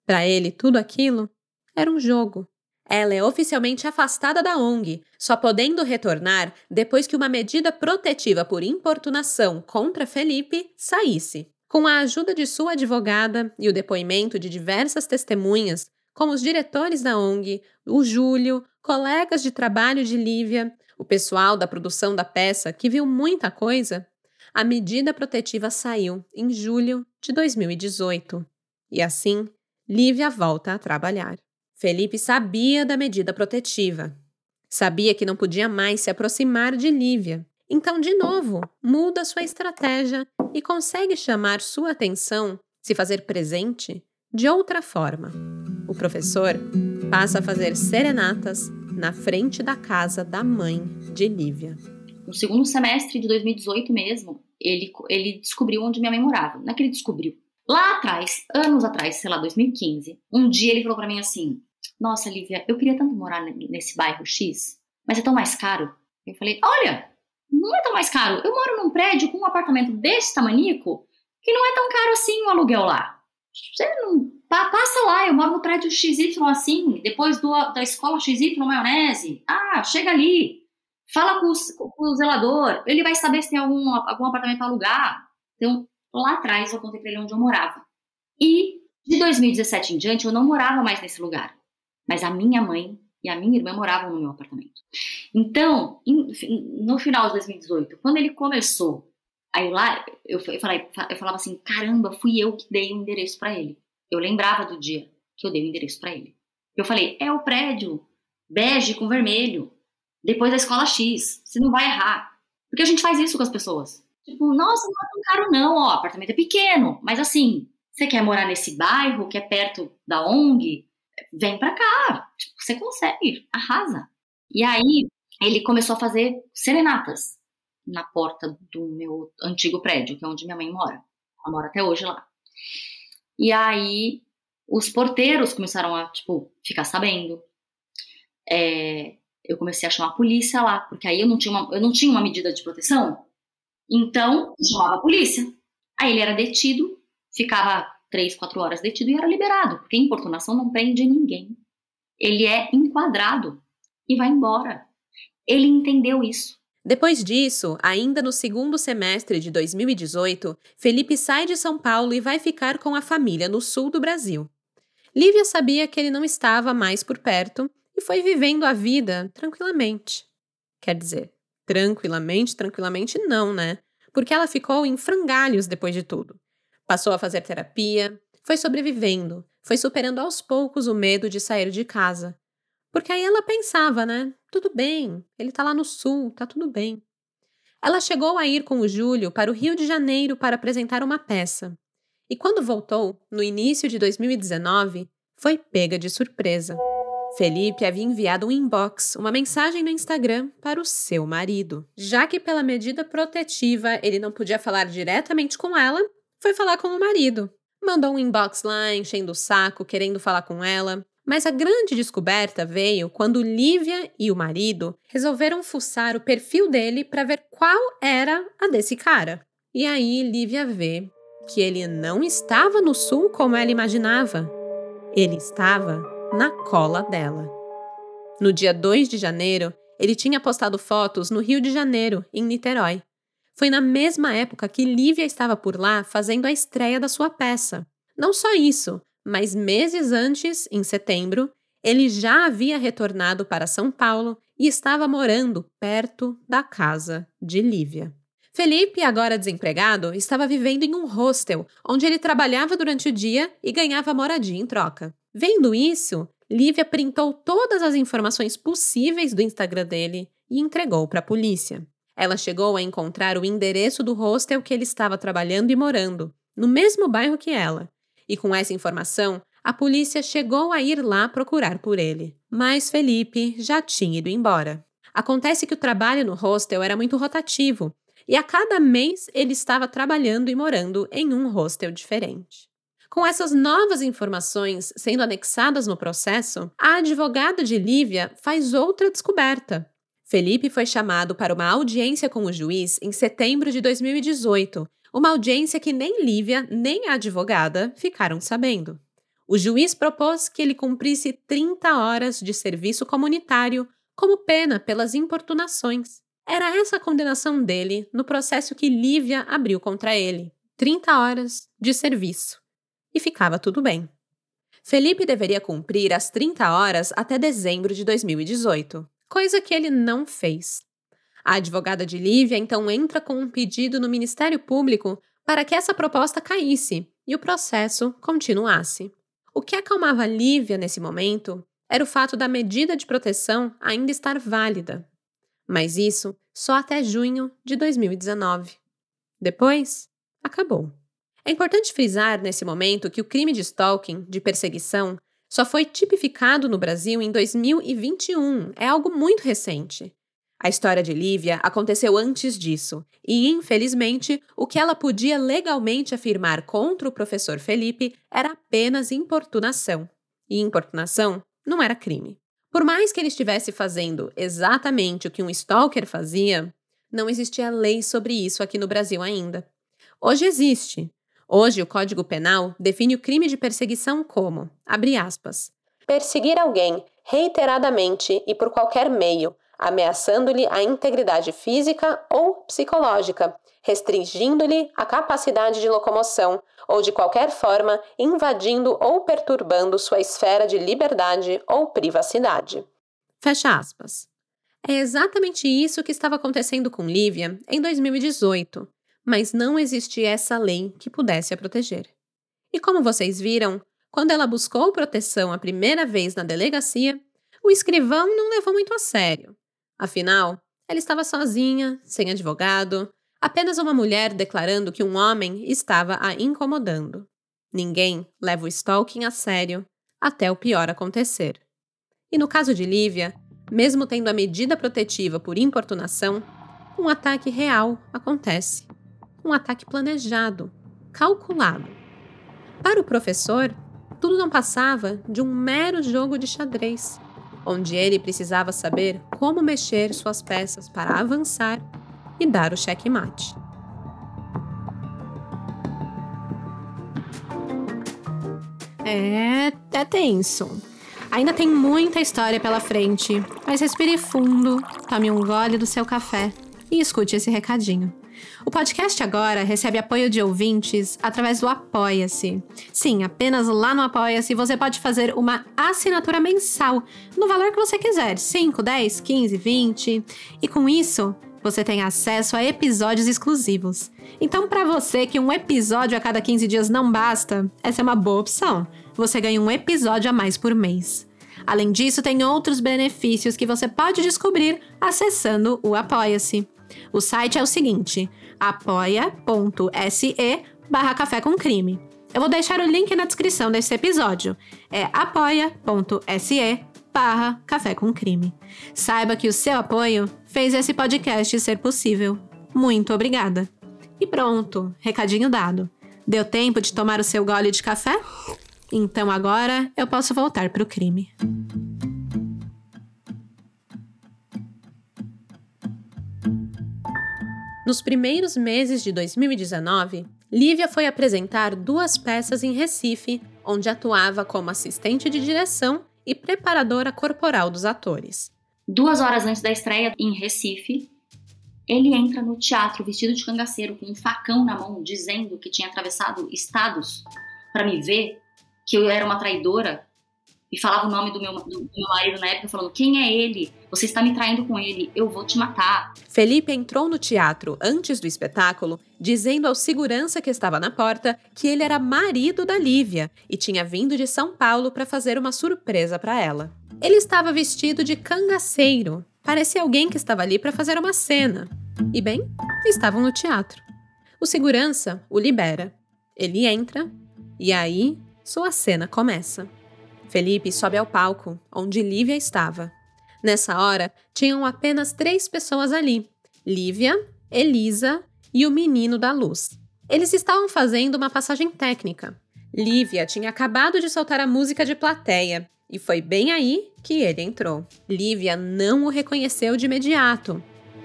Para ele, tudo aquilo era um jogo. Ela é oficialmente afastada da ONG, só podendo retornar depois que uma medida protetiva por importunação contra Felipe saísse. Com a ajuda de sua advogada e o depoimento de diversas testemunhas, como os diretores da ONG, o Júlio, colegas de trabalho de Lívia, o pessoal da produção da peça, que viu muita coisa, a medida protetiva saiu em julho de 2018. E assim, Lívia volta a trabalhar. Felipe sabia da medida protetiva. Sabia que não podia mais se aproximar de Lívia. Então, de novo, muda sua estratégia e consegue chamar sua atenção, se fazer presente, de outra forma o professor passa a fazer serenatas na frente da casa da mãe de Lívia. No segundo semestre de 2018 mesmo, ele, ele descobriu onde minha mãe morava. Não é que ele descobriu. Lá atrás, anos atrás, sei lá, 2015, um dia ele falou para mim assim: Nossa, Lívia, eu queria tanto morar nesse bairro X, mas é tão mais caro. Eu falei: Olha, não é tão mais caro. Eu moro num prédio com um apartamento desse tamanico que não é tão caro assim o aluguel lá. Você não. Passa lá, eu moro no prédio XY assim, depois do, da escola XY maionese. Ah, chega ali. Fala com, os, com o zelador, ele vai saber se tem algum, algum apartamento para alugar. Então, lá atrás eu contei para ele onde eu morava. E de 2017 em diante eu não morava mais nesse lugar. Mas a minha mãe e a minha irmã moravam no meu apartamento. Então, no final de 2018, quando ele começou Aí lá eu, falei, eu falava assim: caramba, fui eu que dei o endereço para ele. Eu lembrava do dia que eu dei o endereço para ele. Eu falei: é o prédio bege com vermelho, depois da escola X. Você não vai errar. Porque a gente faz isso com as pessoas. Tipo, nossa, não é tão caro não, ó, apartamento é pequeno, mas assim, você quer morar nesse bairro que é perto da ONG? Vem pra cá, tipo, você consegue, arrasa. E aí ele começou a fazer serenatas na porta do meu antigo prédio, que é onde minha mãe mora. Ela mora até hoje lá. E aí os porteiros começaram a, tipo, ficar sabendo. É, eu comecei a chamar a polícia lá, porque aí eu não tinha uma, eu não tinha uma medida de proteção. Então, chamava a polícia. Aí ele era detido, ficava três, quatro horas detido e era liberado, porque importunação não prende ninguém. Ele é enquadrado e vai embora. Ele entendeu isso. Depois disso, ainda no segundo semestre de 2018, Felipe sai de São Paulo e vai ficar com a família no sul do Brasil. Lívia sabia que ele não estava mais por perto e foi vivendo a vida tranquilamente. Quer dizer, tranquilamente, tranquilamente não, né? Porque ela ficou em frangalhos depois de tudo. Passou a fazer terapia, foi sobrevivendo, foi superando aos poucos o medo de sair de casa, porque aí ela pensava, né? Tudo bem, ele tá lá no sul, tá tudo bem. Ela chegou a ir com o Júlio para o Rio de Janeiro para apresentar uma peça. E quando voltou, no início de 2019, foi pega de surpresa. Felipe havia enviado um inbox, uma mensagem no Instagram para o seu marido. Já que, pela medida protetiva, ele não podia falar diretamente com ela, foi falar com o marido. Mandou um inbox lá, enchendo o saco, querendo falar com ela. Mas a grande descoberta veio quando Lívia e o marido resolveram fuçar o perfil dele para ver qual era a desse cara. E aí Lívia vê que ele não estava no sul como ela imaginava. Ele estava na cola dela. No dia 2 de janeiro, ele tinha postado fotos no Rio de Janeiro, em Niterói. Foi na mesma época que Lívia estava por lá fazendo a estreia da sua peça. Não só isso, mas meses antes, em setembro, ele já havia retornado para São Paulo e estava morando perto da casa de Lívia. Felipe, agora desempregado, estava vivendo em um hostel, onde ele trabalhava durante o dia e ganhava moradia em troca. Vendo isso, Lívia printou todas as informações possíveis do Instagram dele e entregou para a polícia. Ela chegou a encontrar o endereço do hostel que ele estava trabalhando e morando, no mesmo bairro que ela, e com essa informação, a polícia chegou a ir lá procurar por ele. Mas Felipe já tinha ido embora. Acontece que o trabalho no hostel era muito rotativo, e a cada mês ele estava trabalhando e morando em um hostel diferente. Com essas novas informações sendo anexadas no processo, a advogada de Lívia faz outra descoberta. Felipe foi chamado para uma audiência com o juiz em setembro de 2018 uma audiência que nem Lívia nem a advogada ficaram sabendo. O juiz propôs que ele cumprisse 30 horas de serviço comunitário como pena pelas importunações. Era essa a condenação dele no processo que Lívia abriu contra ele. 30 horas de serviço. E ficava tudo bem. Felipe deveria cumprir as 30 horas até dezembro de 2018, coisa que ele não fez. A advogada de Lívia então entra com um pedido no Ministério Público para que essa proposta caísse e o processo continuasse. O que acalmava Lívia nesse momento era o fato da medida de proteção ainda estar válida. Mas isso só até junho de 2019. Depois, acabou. É importante frisar nesse momento que o crime de stalking, de perseguição, só foi tipificado no Brasil em 2021, é algo muito recente. A história de Lívia aconteceu antes disso, e infelizmente, o que ela podia legalmente afirmar contra o professor Felipe era apenas importunação. E importunação não era crime. Por mais que ele estivesse fazendo exatamente o que um stalker fazia, não existia lei sobre isso aqui no Brasil ainda. Hoje existe. Hoje o Código Penal define o crime de perseguição como, abre aspas, perseguir alguém reiteradamente e por qualquer meio, ameaçando-lhe a integridade física ou psicológica, restringindo-lhe a capacidade de locomoção ou de qualquer forma invadindo ou perturbando sua esfera de liberdade ou privacidade. Fecha aspas. É exatamente isso que estava acontecendo com Lívia em 2018, mas não existia essa lei que pudesse a proteger. E como vocês viram, quando ela buscou proteção a primeira vez na delegacia, o escrivão não levou muito a sério. Afinal, ela estava sozinha, sem advogado, apenas uma mulher declarando que um homem estava a incomodando. Ninguém leva o stalking a sério até o pior acontecer. E no caso de Lívia, mesmo tendo a medida protetiva por importunação, um ataque real acontece. Um ataque planejado, calculado. Para o professor, tudo não passava de um mero jogo de xadrez, onde ele precisava saber como mexer suas peças para avançar e dar o checkmate. É, é tenso. Ainda tem muita história pela frente, mas respire fundo, tome um gole do seu café e escute esse recadinho. O podcast agora recebe apoio de ouvintes através do Apoia-se. Sim, apenas lá no Apoia-se você pode fazer uma assinatura mensal no valor que você quiser: 5, 10, 15, 20. E com isso, você tem acesso a episódios exclusivos. Então, para você que um episódio a cada 15 dias não basta, essa é uma boa opção você ganha um episódio a mais por mês. Além disso, tem outros benefícios que você pode descobrir acessando o Apoia-se. O site é o seguinte: apoia.se barra café com crime. Eu vou deixar o link na descrição desse episódio. É apoia.se barra café com crime. Saiba que o seu apoio fez esse podcast ser possível. Muito obrigada. E pronto, recadinho dado. Deu tempo de tomar o seu gole de café? Então agora eu posso voltar para o crime. Nos primeiros meses de 2019, Lívia foi apresentar duas peças em Recife, onde atuava como assistente de direção e preparadora corporal dos atores. Duas horas antes da estreia em Recife, ele entra no teatro vestido de cangaceiro com um facão na mão, dizendo que tinha atravessado estados para me ver que eu era uma traidora e falava o nome do meu, do, meu marido na época, falando: Quem é ele? Você está me traindo com ele, eu vou te matar. Felipe entrou no teatro antes do espetáculo, dizendo ao segurança que estava na porta que ele era marido da Lívia e tinha vindo de São Paulo para fazer uma surpresa para ela. Ele estava vestido de cangaceiro, parecia alguém que estava ali para fazer uma cena. E bem, estavam no teatro. O segurança o libera. Ele entra e aí sua cena começa. Felipe sobe ao palco, onde Lívia estava. Nessa hora, tinham apenas três pessoas ali: Lívia, Elisa e o menino da luz. Eles estavam fazendo uma passagem técnica. Lívia tinha acabado de soltar a música de plateia e foi bem aí que ele entrou. Lívia não o reconheceu de imediato.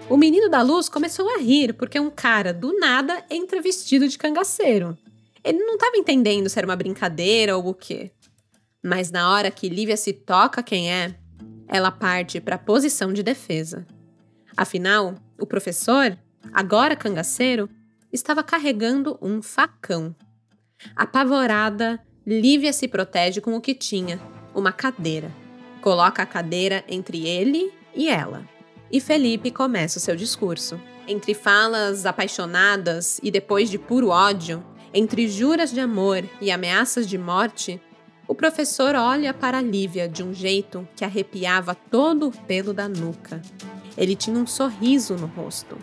O menino da luz começou a rir porque um cara do nada entra vestido de cangaceiro. Ele não estava entendendo se era uma brincadeira ou o quê. Mas na hora que Lívia se toca quem é, ela parte para a posição de defesa. Afinal, o professor, agora cangaceiro, estava carregando um facão. Apavorada, Lívia se protege com o que tinha, uma cadeira. Coloca a cadeira entre ele e ela. E Felipe começa o seu discurso. Entre falas apaixonadas e depois de puro ódio, entre juras de amor e ameaças de morte, o professor olha para Lívia de um jeito que arrepiava todo o pelo da nuca. Ele tinha um sorriso no rosto.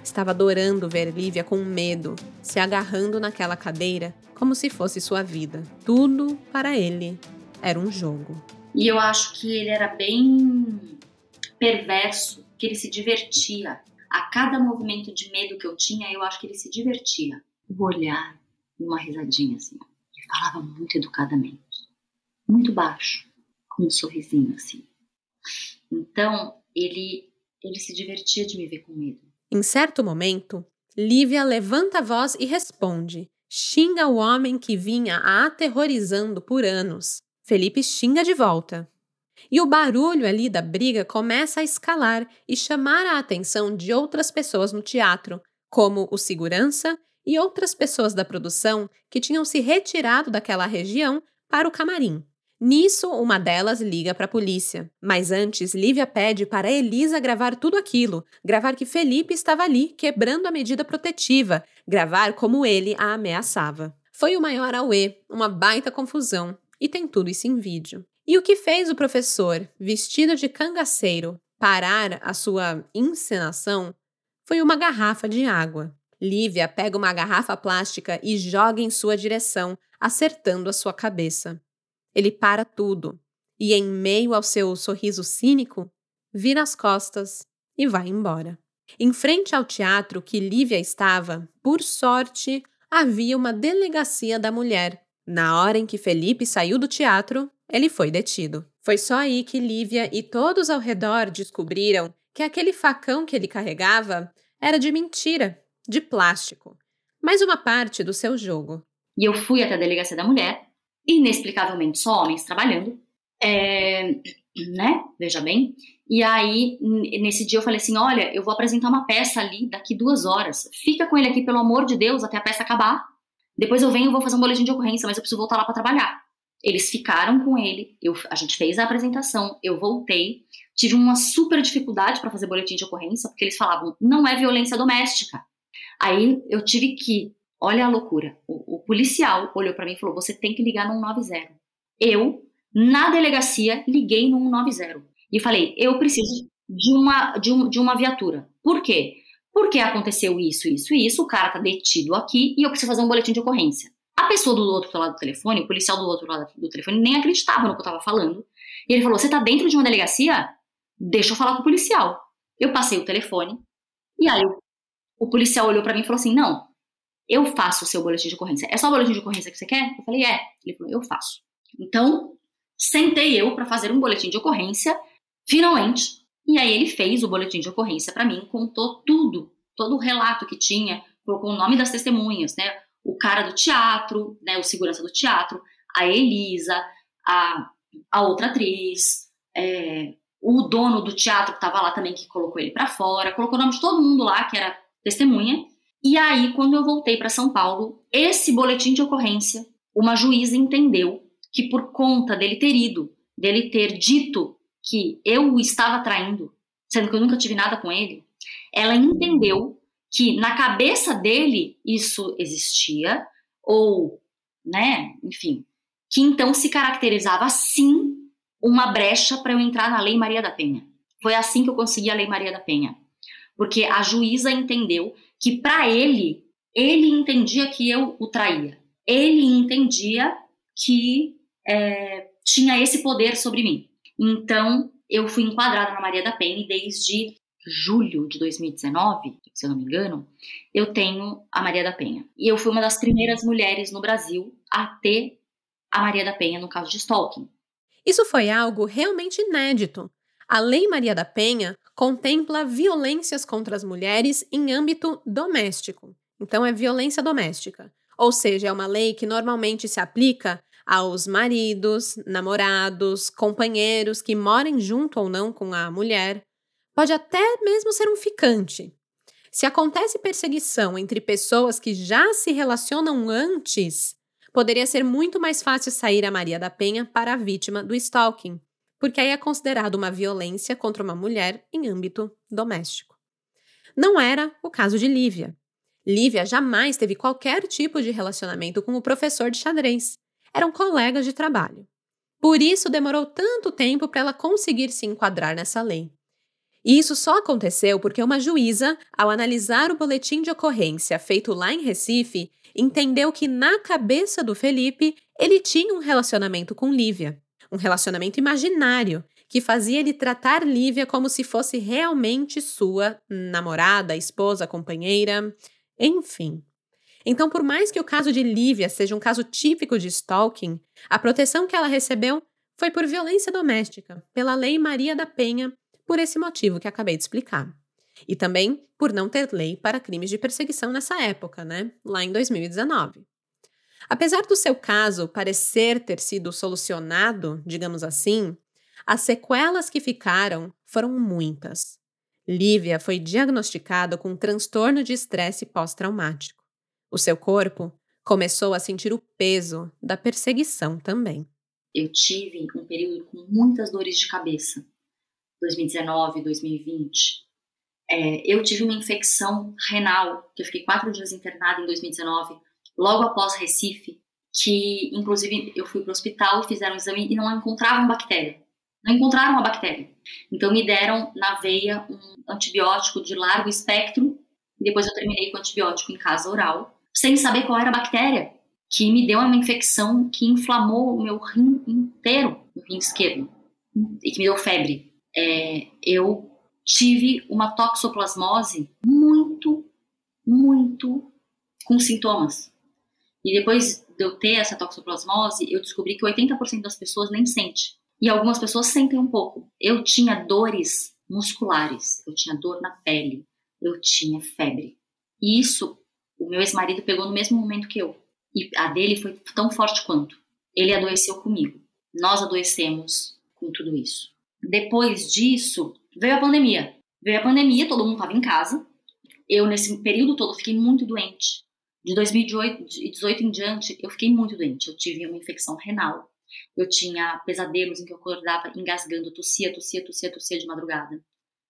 Estava adorando ver Lívia com medo, se agarrando naquela cadeira como se fosse sua vida. Tudo para ele era um jogo. E eu acho que ele era bem perverso, que ele se divertia. A cada movimento de medo que eu tinha, eu acho que ele se divertia. O olhar, uma risadinha assim. Ele falava muito educadamente, muito baixo, com um sorrisinho assim. Então, ele ele se divertia de me ver com medo. Em certo momento, Lívia levanta a voz e responde. Xinga o homem que vinha a aterrorizando por anos. Felipe xinga de volta. E o barulho ali da briga começa a escalar e chamar a atenção de outras pessoas no teatro, como o segurança e outras pessoas da produção que tinham se retirado daquela região para o camarim. Nisso, uma delas liga para a polícia. Mas antes, Lívia pede para Elisa gravar tudo aquilo, gravar que Felipe estava ali, quebrando a medida protetiva, gravar como ele a ameaçava. Foi o maior auê, uma baita confusão, e tem tudo isso em vídeo. E o que fez o professor, vestido de cangaceiro, parar a sua encenação foi uma garrafa de água. Lívia pega uma garrafa plástica e joga em sua direção, acertando a sua cabeça. Ele para tudo e, em meio ao seu sorriso cínico, vira as costas e vai embora. Em frente ao teatro que Lívia estava, por sorte, havia uma delegacia da mulher. Na hora em que Felipe saiu do teatro, ele foi detido. Foi só aí que Lívia e todos ao redor descobriram que aquele facão que ele carregava era de mentira, de plástico, mais uma parte do seu jogo. E eu fui até a delegacia da mulher inexplicavelmente só homens trabalhando, é, né? Veja bem. E aí, nesse dia eu falei assim: olha, eu vou apresentar uma peça ali daqui duas horas. Fica com ele aqui, pelo amor de Deus, até a peça acabar. Depois eu venho e vou fazer um boletim de ocorrência, mas eu preciso voltar lá para trabalhar. Eles ficaram com ele, eu, a gente fez a apresentação, eu voltei, tive uma super dificuldade para fazer boletim de ocorrência, porque eles falavam, não é violência doméstica. Aí eu tive que Olha a loucura. O, o policial olhou para mim e falou: você tem que ligar no 190. Eu, na delegacia, liguei no 190 e falei: eu preciso de uma, de, um, de uma viatura. Por quê? Porque aconteceu isso, isso e isso, o cara tá detido aqui e eu preciso fazer um boletim de ocorrência. A pessoa do outro lado do telefone, o policial do outro lado do telefone, nem acreditava no que eu tava falando. E ele falou: Você tá dentro de uma delegacia? Deixa eu falar com o policial. Eu passei o telefone e aí o, policial olhou para mim e falou assim: Não, eu faço o seu boletim de ocorrência. É só o boletim de ocorrência que você quer? Eu falei, é. Ele falou, eu faço. Então, sentei eu para fazer um boletim de ocorrência, finalmente. E aí ele fez o boletim de ocorrência para mim, contou tudo, todo o relato que tinha, colocou o nome das testemunhas, né? O cara do teatro, né? O segurança do teatro, a Elisa, a, a outra atriz, é, o dono do teatro que estava lá também, que colocou ele para fora, colocou o nome de todo mundo lá, que era testemunha. E aí, quando eu voltei para São Paulo, esse boletim de ocorrência, uma juíza entendeu que por conta dele ter ido, dele ter dito que eu o estava traindo, sendo que eu nunca tive nada com ele, ela entendeu que na cabeça dele isso existia, ou, né, enfim, que então se caracterizava sim uma brecha para eu entrar na Lei Maria da Penha. Foi assim que eu consegui a Lei Maria da Penha. Porque a juíza entendeu que para ele, ele entendia que eu o traía. Ele entendia que é, tinha esse poder sobre mim. Então, eu fui enquadrada na Maria da Penha e desde julho de 2019, se eu não me engano, eu tenho a Maria da Penha. E eu fui uma das primeiras mulheres no Brasil a ter a Maria da Penha no caso de stalking. Isso foi algo realmente inédito. A Lei Maria da Penha contempla violências contra as mulheres em âmbito doméstico. Então, é violência doméstica. Ou seja, é uma lei que normalmente se aplica aos maridos, namorados, companheiros que morem junto ou não com a mulher. Pode até mesmo ser um ficante. Se acontece perseguição entre pessoas que já se relacionam antes, poderia ser muito mais fácil sair a Maria da Penha para a vítima do stalking, porque aí é considerado uma violência contra uma mulher em âmbito doméstico. Não era o caso de Lívia. Lívia jamais teve qualquer tipo de relacionamento com o professor de xadrez. Eram colegas de trabalho. Por isso demorou tanto tempo para ela conseguir se enquadrar nessa lei. E isso só aconteceu porque uma juíza, ao analisar o boletim de ocorrência feito lá em Recife, entendeu que na cabeça do Felipe ele tinha um relacionamento com Lívia. Um relacionamento imaginário que fazia ele tratar Lívia como se fosse realmente sua namorada, esposa, companheira, enfim. Então, por mais que o caso de Lívia seja um caso típico de stalking, a proteção que ela recebeu foi por violência doméstica, pela Lei Maria da Penha, por esse motivo que acabei de explicar. E também por não ter lei para crimes de perseguição nessa época, né? Lá em 2019. Apesar do seu caso parecer ter sido solucionado, digamos assim, as sequelas que ficaram foram muitas. Lívia foi diagnosticada com um transtorno de estresse pós-traumático. O seu corpo começou a sentir o peso da perseguição também. Eu tive um período com muitas dores de cabeça, 2019, 2020. É, eu tive uma infecção renal, que eu fiquei quatro dias internada em 2019, logo após Recife, que inclusive eu fui para o hospital, fizeram um exame e não encontravam bactéria. Não encontraram a bactéria. Então me deram na veia um antibiótico de largo espectro e depois eu terminei com antibiótico em casa oral, sem saber qual era a bactéria, que me deu uma infecção que inflamou o meu rim inteiro, o rim esquerdo, e que me deu febre. É, eu tive uma toxoplasmose muito, muito com sintomas. E depois de eu ter essa toxoplasmose, eu descobri que 80% das pessoas nem sente. E algumas pessoas sentem um pouco. Eu tinha dores musculares, eu tinha dor na pele, eu tinha febre. E isso o meu ex-marido pegou no mesmo momento que eu. E a dele foi tão forte quanto. Ele adoeceu comigo. Nós adoecemos com tudo isso. Depois disso, veio a pandemia. Veio a pandemia, todo mundo estava em casa. Eu, nesse período todo, fiquei muito doente. De 2018 em diante, eu fiquei muito doente. Eu tive uma infecção renal. Eu tinha pesadelos em que eu acordava engasgando, tossia, tossia, tossia, tossia de madrugada.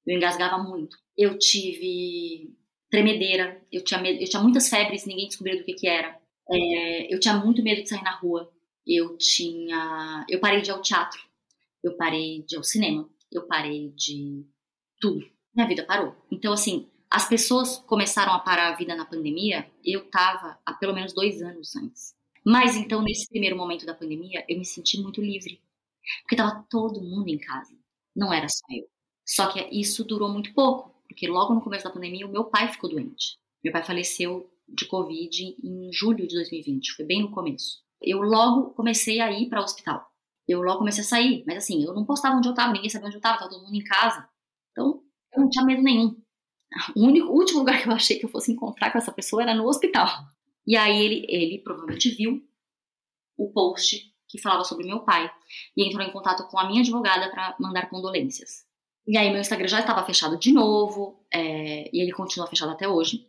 Eu engasgava muito. Eu tive tremedeira, eu tinha, eu tinha muitas febres, ninguém descobriu do que que era. É, eu tinha muito medo de sair na rua. Eu tinha, eu parei de ir ao teatro. Eu parei de ir ao cinema. Eu parei de tudo. Minha vida parou. Então, assim, as pessoas começaram a parar a vida na pandemia, eu tava há pelo menos dois anos antes. Mas então, nesse primeiro momento da pandemia, eu me senti muito livre. Porque tava todo mundo em casa. Não era só eu. Só que isso durou muito pouco, porque logo no começo da pandemia, o meu pai ficou doente. Meu pai faleceu de Covid em julho de 2020, foi bem no começo. Eu logo comecei a ir para o hospital. Eu logo comecei a sair, mas assim, eu não postava onde eu tava, ninguém sabia onde eu tava, tava todo mundo em casa. Então, eu não tinha medo nenhum. O único, último lugar que eu achei que eu fosse encontrar com essa pessoa era no hospital. E aí ele, ele provavelmente viu o post que falava sobre meu pai e entrou em contato com a minha advogada para mandar condolências. E aí meu Instagram já estava fechado de novo é, e ele continua fechado até hoje.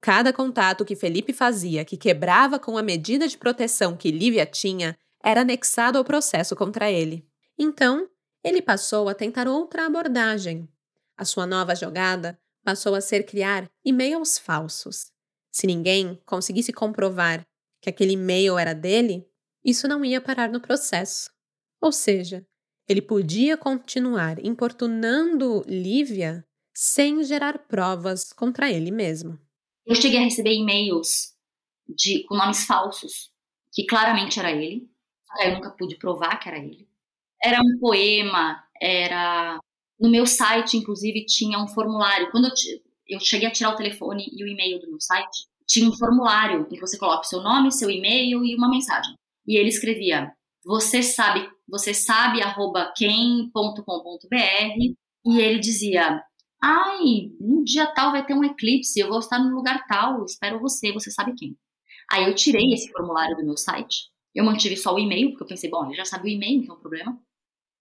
Cada contato que Felipe fazia que quebrava com a medida de proteção que Lívia tinha era anexado ao processo contra ele. Então, ele passou a tentar outra abordagem. A sua nova jogada passou a ser criar e-mails falsos. Se ninguém conseguisse comprovar que aquele e-mail era dele, isso não ia parar no processo. Ou seja, ele podia continuar importunando Lívia sem gerar provas contra ele mesmo. Eu cheguei a receber e-mails de, com nomes falsos, que claramente era ele, eu nunca pude provar que era ele. Era um poema, era no meu site, inclusive, tinha um formulário. Quando eu, eu cheguei a tirar o telefone e o e-mail do meu site, tinha um formulário em que você coloca seu nome, seu e-mail e uma mensagem. E ele escrevia: Você sabe, você sabe, quem.com.br. E ele dizia: Ai, no dia tal vai ter um eclipse, eu vou estar no lugar tal, espero você, você sabe quem. Aí eu tirei esse formulário do meu site, eu mantive só o e-mail, porque eu pensei, bom, ele já sabe o e-mail, não tem um problema,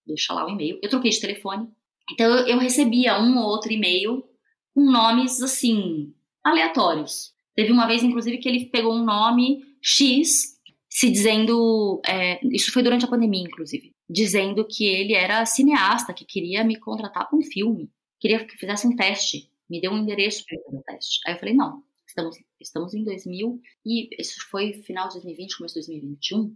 deixa lá o e-mail. Eu troquei de telefone, então eu, recebia um ou outro e-mail com nomes assim aleatórios. Teve uma vez, inclusive, que ele pegou um nome X, se dizendo. É, isso foi durante a pandemia, inclusive. Dizendo que ele era cineasta, que queria me contratar para um filme. Queria que fizesse um teste. Me deu um endereço para fazer o teste. Aí eu falei: não, estamos, estamos em 2000. E isso foi final de 2020, começo de 2021.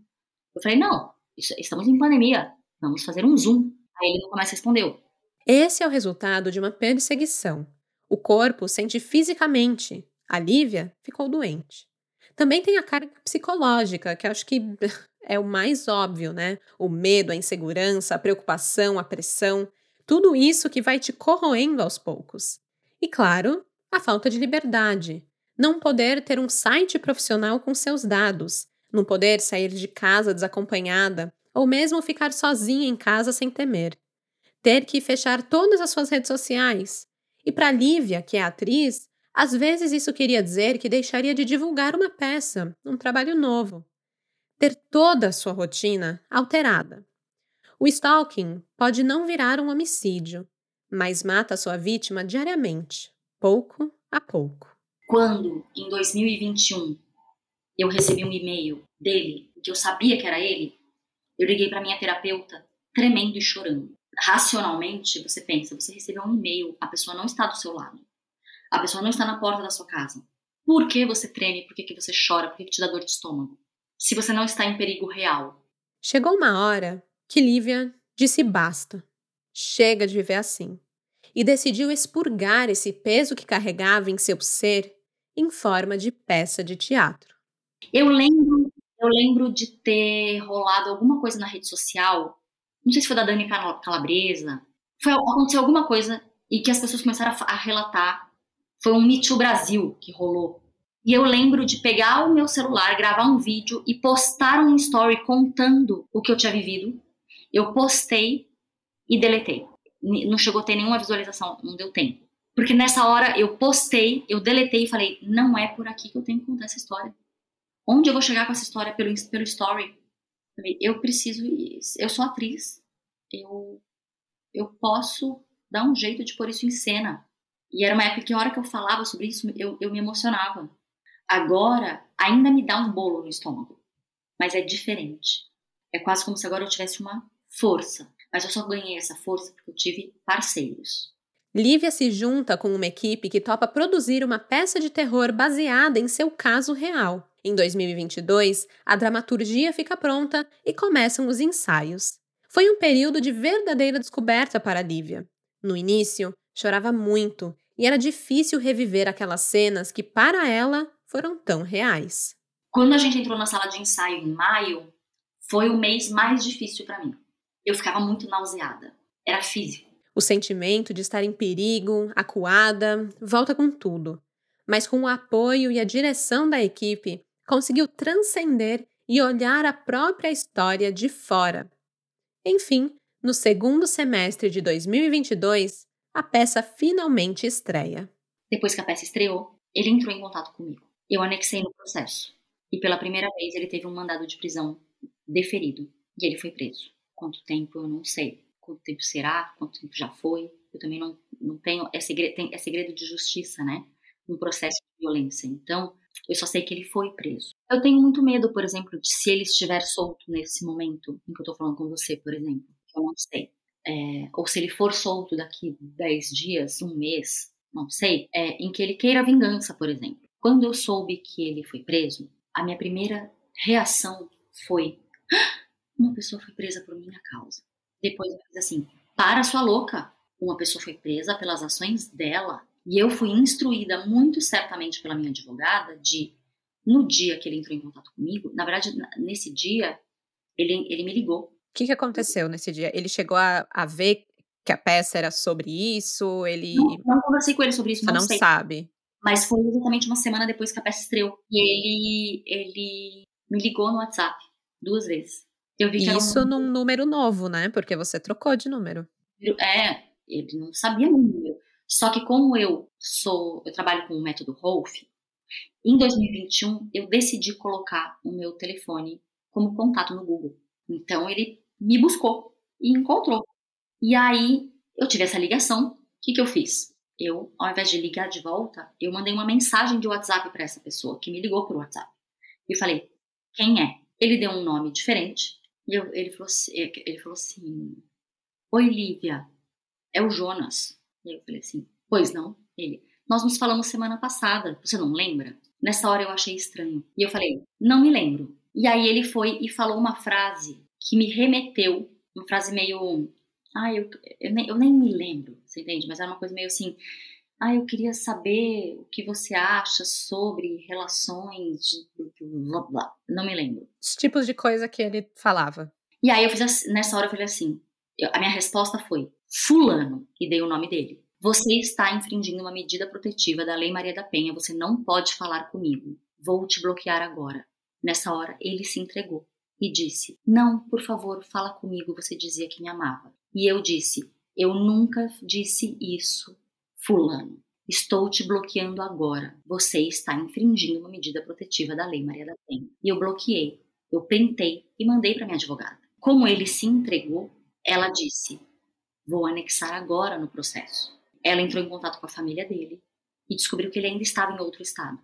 Eu falei: não, isso, estamos em pandemia. Vamos fazer um Zoom. Aí ele nunca mais respondeu. Esse é o resultado de uma perseguição. O corpo sente fisicamente. A Lívia ficou doente. Também tem a carga psicológica, que acho que é o mais óbvio, né? O medo, a insegurança, a preocupação, a pressão, tudo isso que vai te corroendo aos poucos. E claro, a falta de liberdade. Não poder ter um site profissional com seus dados, não poder sair de casa desacompanhada, ou mesmo ficar sozinha em casa sem temer. Ter que fechar todas as suas redes sociais. E para Lívia, que é atriz, às vezes isso queria dizer que deixaria de divulgar uma peça, um trabalho novo. Ter toda a sua rotina alterada. O stalking pode não virar um homicídio, mas mata sua vítima diariamente, pouco a pouco. Quando, em 2021, eu recebi um e-mail dele, que eu sabia que era ele, eu liguei para minha terapeuta, tremendo e chorando. Racionalmente, você pensa, você recebeu um e-mail, a pessoa não está do seu lado. A pessoa não está na porta da sua casa. Por que você treme? Por que, que você chora? Por que, que te dá dor de estômago? Se você não está em perigo real. Chegou uma hora que Lívia disse basta. Chega de viver assim. E decidiu expurgar esse peso que carregava em seu ser em forma de peça de teatro. Eu lembro, eu lembro de ter rolado alguma coisa na rede social, não sei se foi da Dani Calabresa, foi, aconteceu alguma coisa e que as pessoas começaram a, a relatar. Foi um Me Too Brasil que rolou. E eu lembro de pegar o meu celular, gravar um vídeo e postar um story contando o que eu tinha vivido eu postei e deletei. Não chegou a ter nenhuma visualização, não deu tempo. Porque nessa hora eu postei, eu deletei e falei: não é por aqui que eu tenho que contar essa história. Onde eu vou chegar com essa história pelo, pelo story? Eu preciso. Eu sou atriz. Eu, eu posso dar um jeito de pôr isso em cena. E era uma época que, a hora que eu falava sobre isso, eu, eu me emocionava. Agora, ainda me dá um bolo no estômago. Mas é diferente. É quase como se agora eu tivesse uma força. Mas eu só ganhei essa força porque eu tive parceiros. Lívia se junta com uma equipe que topa produzir uma peça de terror baseada em seu caso real. Em 2022, a dramaturgia fica pronta e começam os ensaios. Foi um período de verdadeira descoberta para Lívia. No início, chorava muito e era difícil reviver aquelas cenas que, para ela, foram tão reais. Quando a gente entrou na sala de ensaio em maio, foi o mês mais difícil para mim eu ficava muito nauseada. Era físico. O sentimento de estar em perigo, acuada, volta com tudo. Mas com o apoio e a direção da equipe, conseguiu transcender e olhar a própria história de fora. Enfim, no segundo semestre de 2022, a peça finalmente estreia. Depois que a peça estreou, ele entrou em contato comigo. Eu anexei no processo. E pela primeira vez ele teve um mandado de prisão deferido. E ele foi preso. Quanto tempo eu não sei. Quanto tempo será? Quanto tempo já foi? Eu também não, não tenho. É segredo, tem, é segredo de justiça, né? Um processo de violência. Então, eu só sei que ele foi preso. Eu tenho muito medo, por exemplo, de se ele estiver solto nesse momento em que eu tô falando com você, por exemplo. Eu não sei. É, ou se ele for solto daqui 10 dias, um mês, não sei, é, em que ele queira vingança, por exemplo. Quando eu soube que ele foi preso, a minha primeira reação foi: ah, uma pessoa foi presa por minha causa. Depois eu fiz assim: para sua louca. Uma pessoa foi presa pelas ações dela. E eu fui instruída muito certamente pela minha advogada de, no dia que ele entrou em contato comigo, na verdade, nesse dia, ele, ele me ligou. O que, que aconteceu nesse dia? Ele chegou a, a ver que a peça era sobre isso? Ele. Não, não conversei com ele sobre isso, não, não sei. sabe. Mas foi exatamente uma semana depois que a peça estreou. E ele, ele me ligou no WhatsApp duas vezes. Eu vi que Isso um... num número novo, né? Porque você trocou de número. É, ele não sabia o número. Só que como eu sou, eu trabalho com o método Rolf, em 2021 eu decidi colocar o meu telefone como contato no Google. Então ele me buscou e encontrou. E aí eu tive essa ligação. O que, que eu fiz? Eu, ao invés de ligar de volta, eu mandei uma mensagem de WhatsApp para essa pessoa que me ligou por WhatsApp. E falei: quem é? Ele deu um nome diferente e eu, ele, falou ele falou assim: Oi, Lívia, é o Jonas. E eu falei assim: Pois não? Ele: Nós nos falamos semana passada, você não lembra? Nessa hora eu achei estranho. E eu falei: Não me lembro. E aí ele foi e falou uma frase que me remeteu, uma frase meio. Ah, eu, eu, nem, eu nem me lembro, você entende? Mas era uma coisa meio assim. Ah, eu queria saber o que você acha sobre relações de. Blá, blá. Não me lembro. Os tipos de coisa que ele falava. E aí eu fiz assim, nessa hora eu falei assim. eu- a minha resposta foi: Fulano, e dei o nome dele. Você está infringindo uma medida protetiva da Lei Maria da Penha, você não pode falar comigo. Vou te bloquear agora. Nessa hora, ele se entregou e disse: Não, por favor, fala comigo, você dizia que me amava. E eu disse: Eu nunca disse isso, Fulano. Estou te bloqueando agora. Você está infringindo uma medida protetiva da Lei Maria da Penha. E eu bloqueei, eu printei e mandei para minha advogada. Como ele se entregou, ela disse: Vou anexar agora no processo. Ela entrou em contato com a família dele e descobriu que ele ainda estava em outro estado.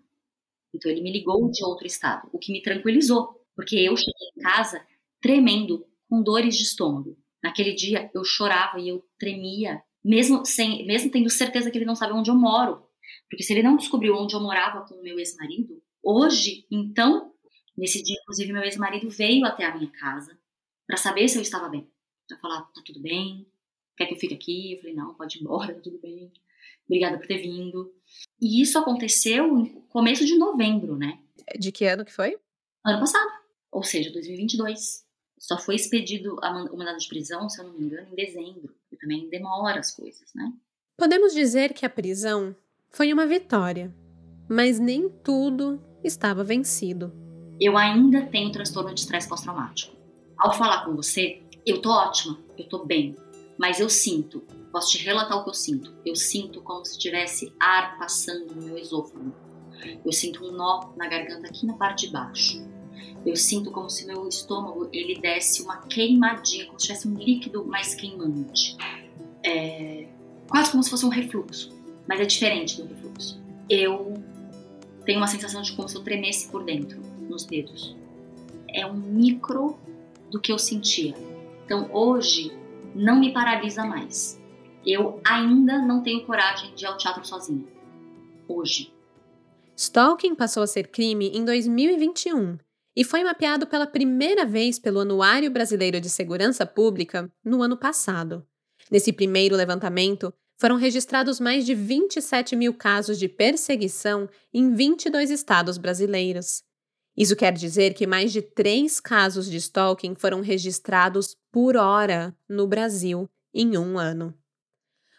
Então ele me ligou de outro estado, o que me tranquilizou, porque eu cheguei em casa tremendo, com dores de estômago. Naquele dia eu chorava e eu tremia, mesmo sem, mesmo tendo certeza que ele não sabe onde eu moro. Porque se ele não descobriu onde eu morava com o meu ex-marido, hoje, então, nesse dia, inclusive, meu ex-marido veio até a minha casa para saber se eu estava bem. Pra falar, tá tudo bem? Quer que eu fique aqui? Eu falei, não, pode ir embora, tudo bem. Obrigada por ter vindo. E isso aconteceu no começo de novembro, né? De que ano que foi? Ano passado. Ou seja, 2022. Só foi expedido o mandado de prisão, se eu não me engano, em dezembro. E também demora as coisas, né? Podemos dizer que a prisão foi uma vitória, mas nem tudo estava vencido. Eu ainda tenho transtorno de estresse pós-traumático. Ao falar com você, eu tô ótima, eu tô bem. Mas eu sinto, posso te relatar o que eu sinto. Eu sinto como se tivesse ar passando no meu esôfago. Eu sinto um nó na garganta aqui na parte de baixo. Eu sinto como se meu estômago ele desse uma queimadinha, como se tivesse um líquido mais queimante. É, quase como se fosse um refluxo, mas é diferente do refluxo. Eu tenho uma sensação de como se eu tremesse por dentro, nos dedos. É um micro do que eu sentia. Então hoje não me paralisa mais. Eu ainda não tenho coragem de ir ao teatro sozinha. Hoje. Stalking passou a ser crime em 2021 e foi mapeado pela primeira vez pelo Anuário Brasileiro de Segurança Pública no ano passado. Nesse primeiro levantamento, foram registrados mais de 27 mil casos de perseguição em 22 estados brasileiros. Isso quer dizer que mais de três casos de stalking foram registrados por hora no Brasil em um ano.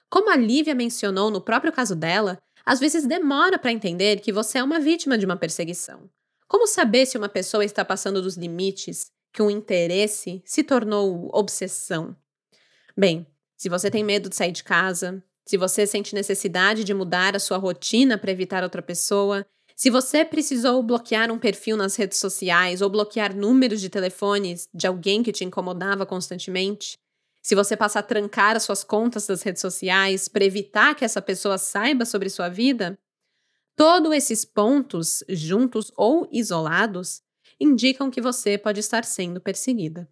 Como a Lívia mencionou no próprio caso dela, às vezes demora para entender que você é uma vítima de uma perseguição. Como saber se uma pessoa está passando dos limites, que um interesse se tornou obsessão? Bem, se você tem medo de sair de casa, se você sente necessidade de mudar a sua rotina para evitar outra pessoa, se você precisou bloquear um perfil nas redes sociais ou bloquear números de telefones de alguém que te incomodava constantemente, se você passa a trancar as suas contas das redes sociais para evitar que essa pessoa saiba sobre sua vida, todos esses pontos, juntos ou isolados, indicam que você pode estar sendo perseguida.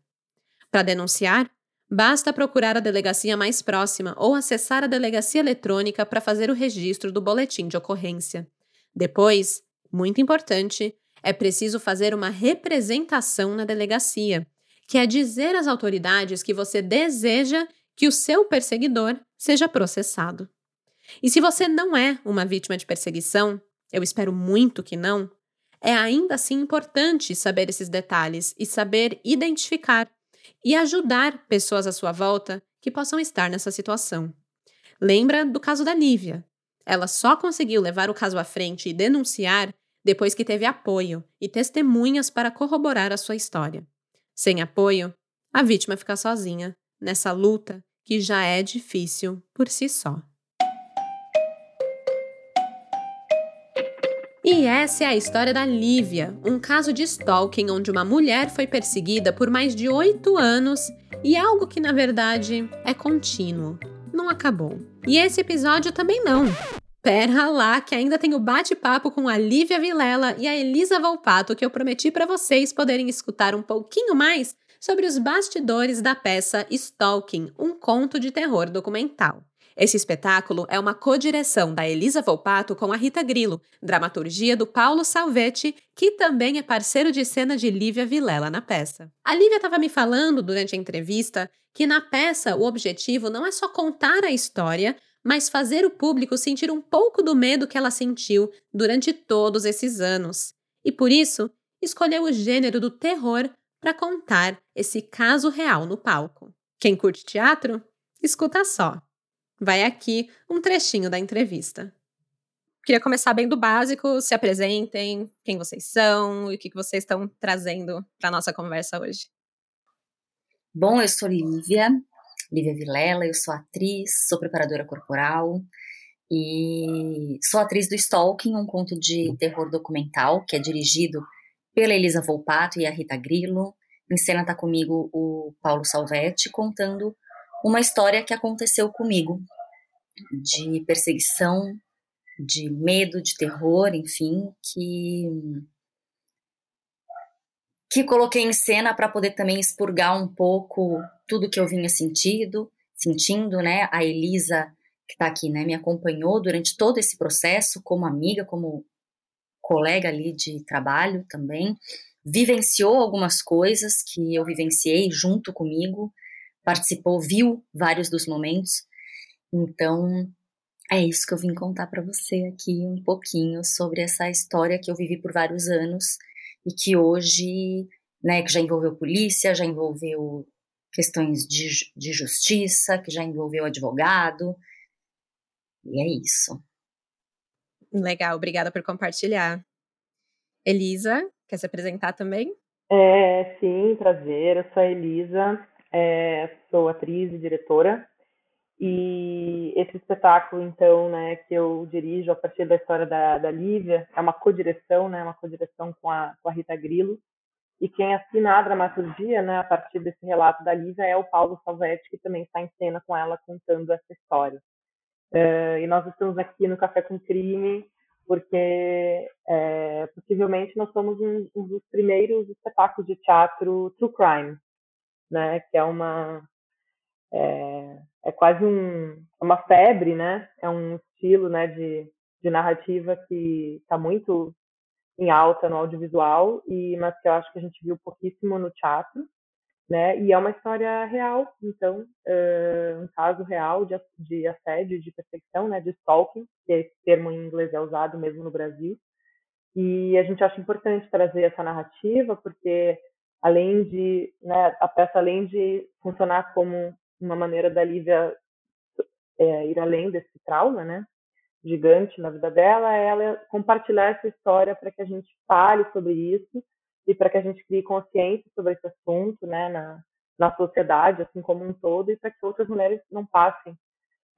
Para denunciar, basta procurar a delegacia mais próxima ou acessar a delegacia eletrônica para fazer o registro do boletim de ocorrência. Depois, muito importante, é preciso fazer uma representação na delegacia, que é dizer às autoridades que você deseja que o seu perseguidor seja processado. E se você não é uma vítima de perseguição, eu espero muito que não, é ainda assim importante saber esses detalhes e saber identificar e ajudar pessoas à sua volta que possam estar nessa situação. Lembra do caso da Lívia. Ela só conseguiu levar o caso à frente e denunciar depois que teve apoio e testemunhas para corroborar a sua história. Sem apoio, a vítima fica sozinha nessa luta que já é difícil por si só. E essa é a história da Lívia, um caso de stalking onde uma mulher foi perseguida por mais de oito anos e algo que, na verdade, é contínuo. Não acabou. E esse episódio também não. Pera lá, que ainda tem o bate-papo com a Lívia Vilela e a Elisa Volpato que eu prometi para vocês poderem escutar um pouquinho mais sobre os bastidores da peça Stalking, um conto de terror documental. Esse espetáculo é uma codireção da Elisa Volpato com a Rita Grilo, dramaturgia do Paulo Salvetti, que também é parceiro de cena de Lívia Vilela na peça. A Lívia estava me falando durante a entrevista que na peça o objetivo não é só contar a história, mas fazer o público sentir um pouco do medo que ela sentiu durante todos esses anos. E por isso, escolheu o gênero do terror para contar esse caso real no palco. Quem curte teatro, escuta só. Vai aqui um trechinho da entrevista. Queria começar bem do básico, se apresentem, quem vocês são e o que vocês estão trazendo para a nossa conversa hoje. Bom, eu sou Lívia, Lívia Vilela, eu sou atriz, sou preparadora corporal e sou atriz do Stalking, um conto de terror documental que é dirigido pela Elisa Volpato e a Rita Grillo. Em cena está comigo o Paulo Salvetti contando uma história que aconteceu comigo de perseguição, de medo, de terror, enfim, que que coloquei em cena para poder também expurgar um pouco tudo que eu vinha sentindo, sentindo, né? A Elisa que está aqui, né, me acompanhou durante todo esse processo como amiga, como colega ali de trabalho também, vivenciou algumas coisas que eu vivenciei junto comigo, participou, viu vários dos momentos. Então, é isso que eu vim contar para você aqui um pouquinho sobre essa história que eu vivi por vários anos e que hoje, né, que já envolveu polícia, já envolveu questões de, de justiça, que já envolveu advogado. E é isso. Legal, obrigada por compartilhar. Elisa, quer se apresentar também? É, sim, prazer. Eu sou a Elisa, é, sou atriz e diretora. E esse espetáculo, então, né, que eu dirijo a partir da história da, da Lívia, é uma co-direção, né, uma co-direção com a, com a Rita Grillo. E quem assina a dramaturgia, né, a partir desse relato da Lívia, é o Paulo Salvetti, que também está em cena com ela contando essa história. Uh, e nós estamos aqui no Café com Crime porque é, possivelmente nós somos um, um, dos primeiros espetáculos de teatro true crime, né, que é uma é, é quase um, uma febre, né? É um estilo, né, de, de narrativa que está muito em alta no audiovisual e mas que eu acho que a gente viu pouquíssimo no teatro, né? E é uma história real, então um caso real de, de assédio, de perseguição, né? De stalking, que esse termo em inglês é usado mesmo no Brasil. E a gente acha importante trazer essa narrativa porque além de, né, a peça além de funcionar como uma maneira da Lívia é, ir além desse trauma, né, gigante na vida dela, é ela compartilhar essa história para que a gente fale sobre isso e para que a gente crie consciência sobre esse assunto, né, na, na sociedade, assim como um todo, e para que outras mulheres não passem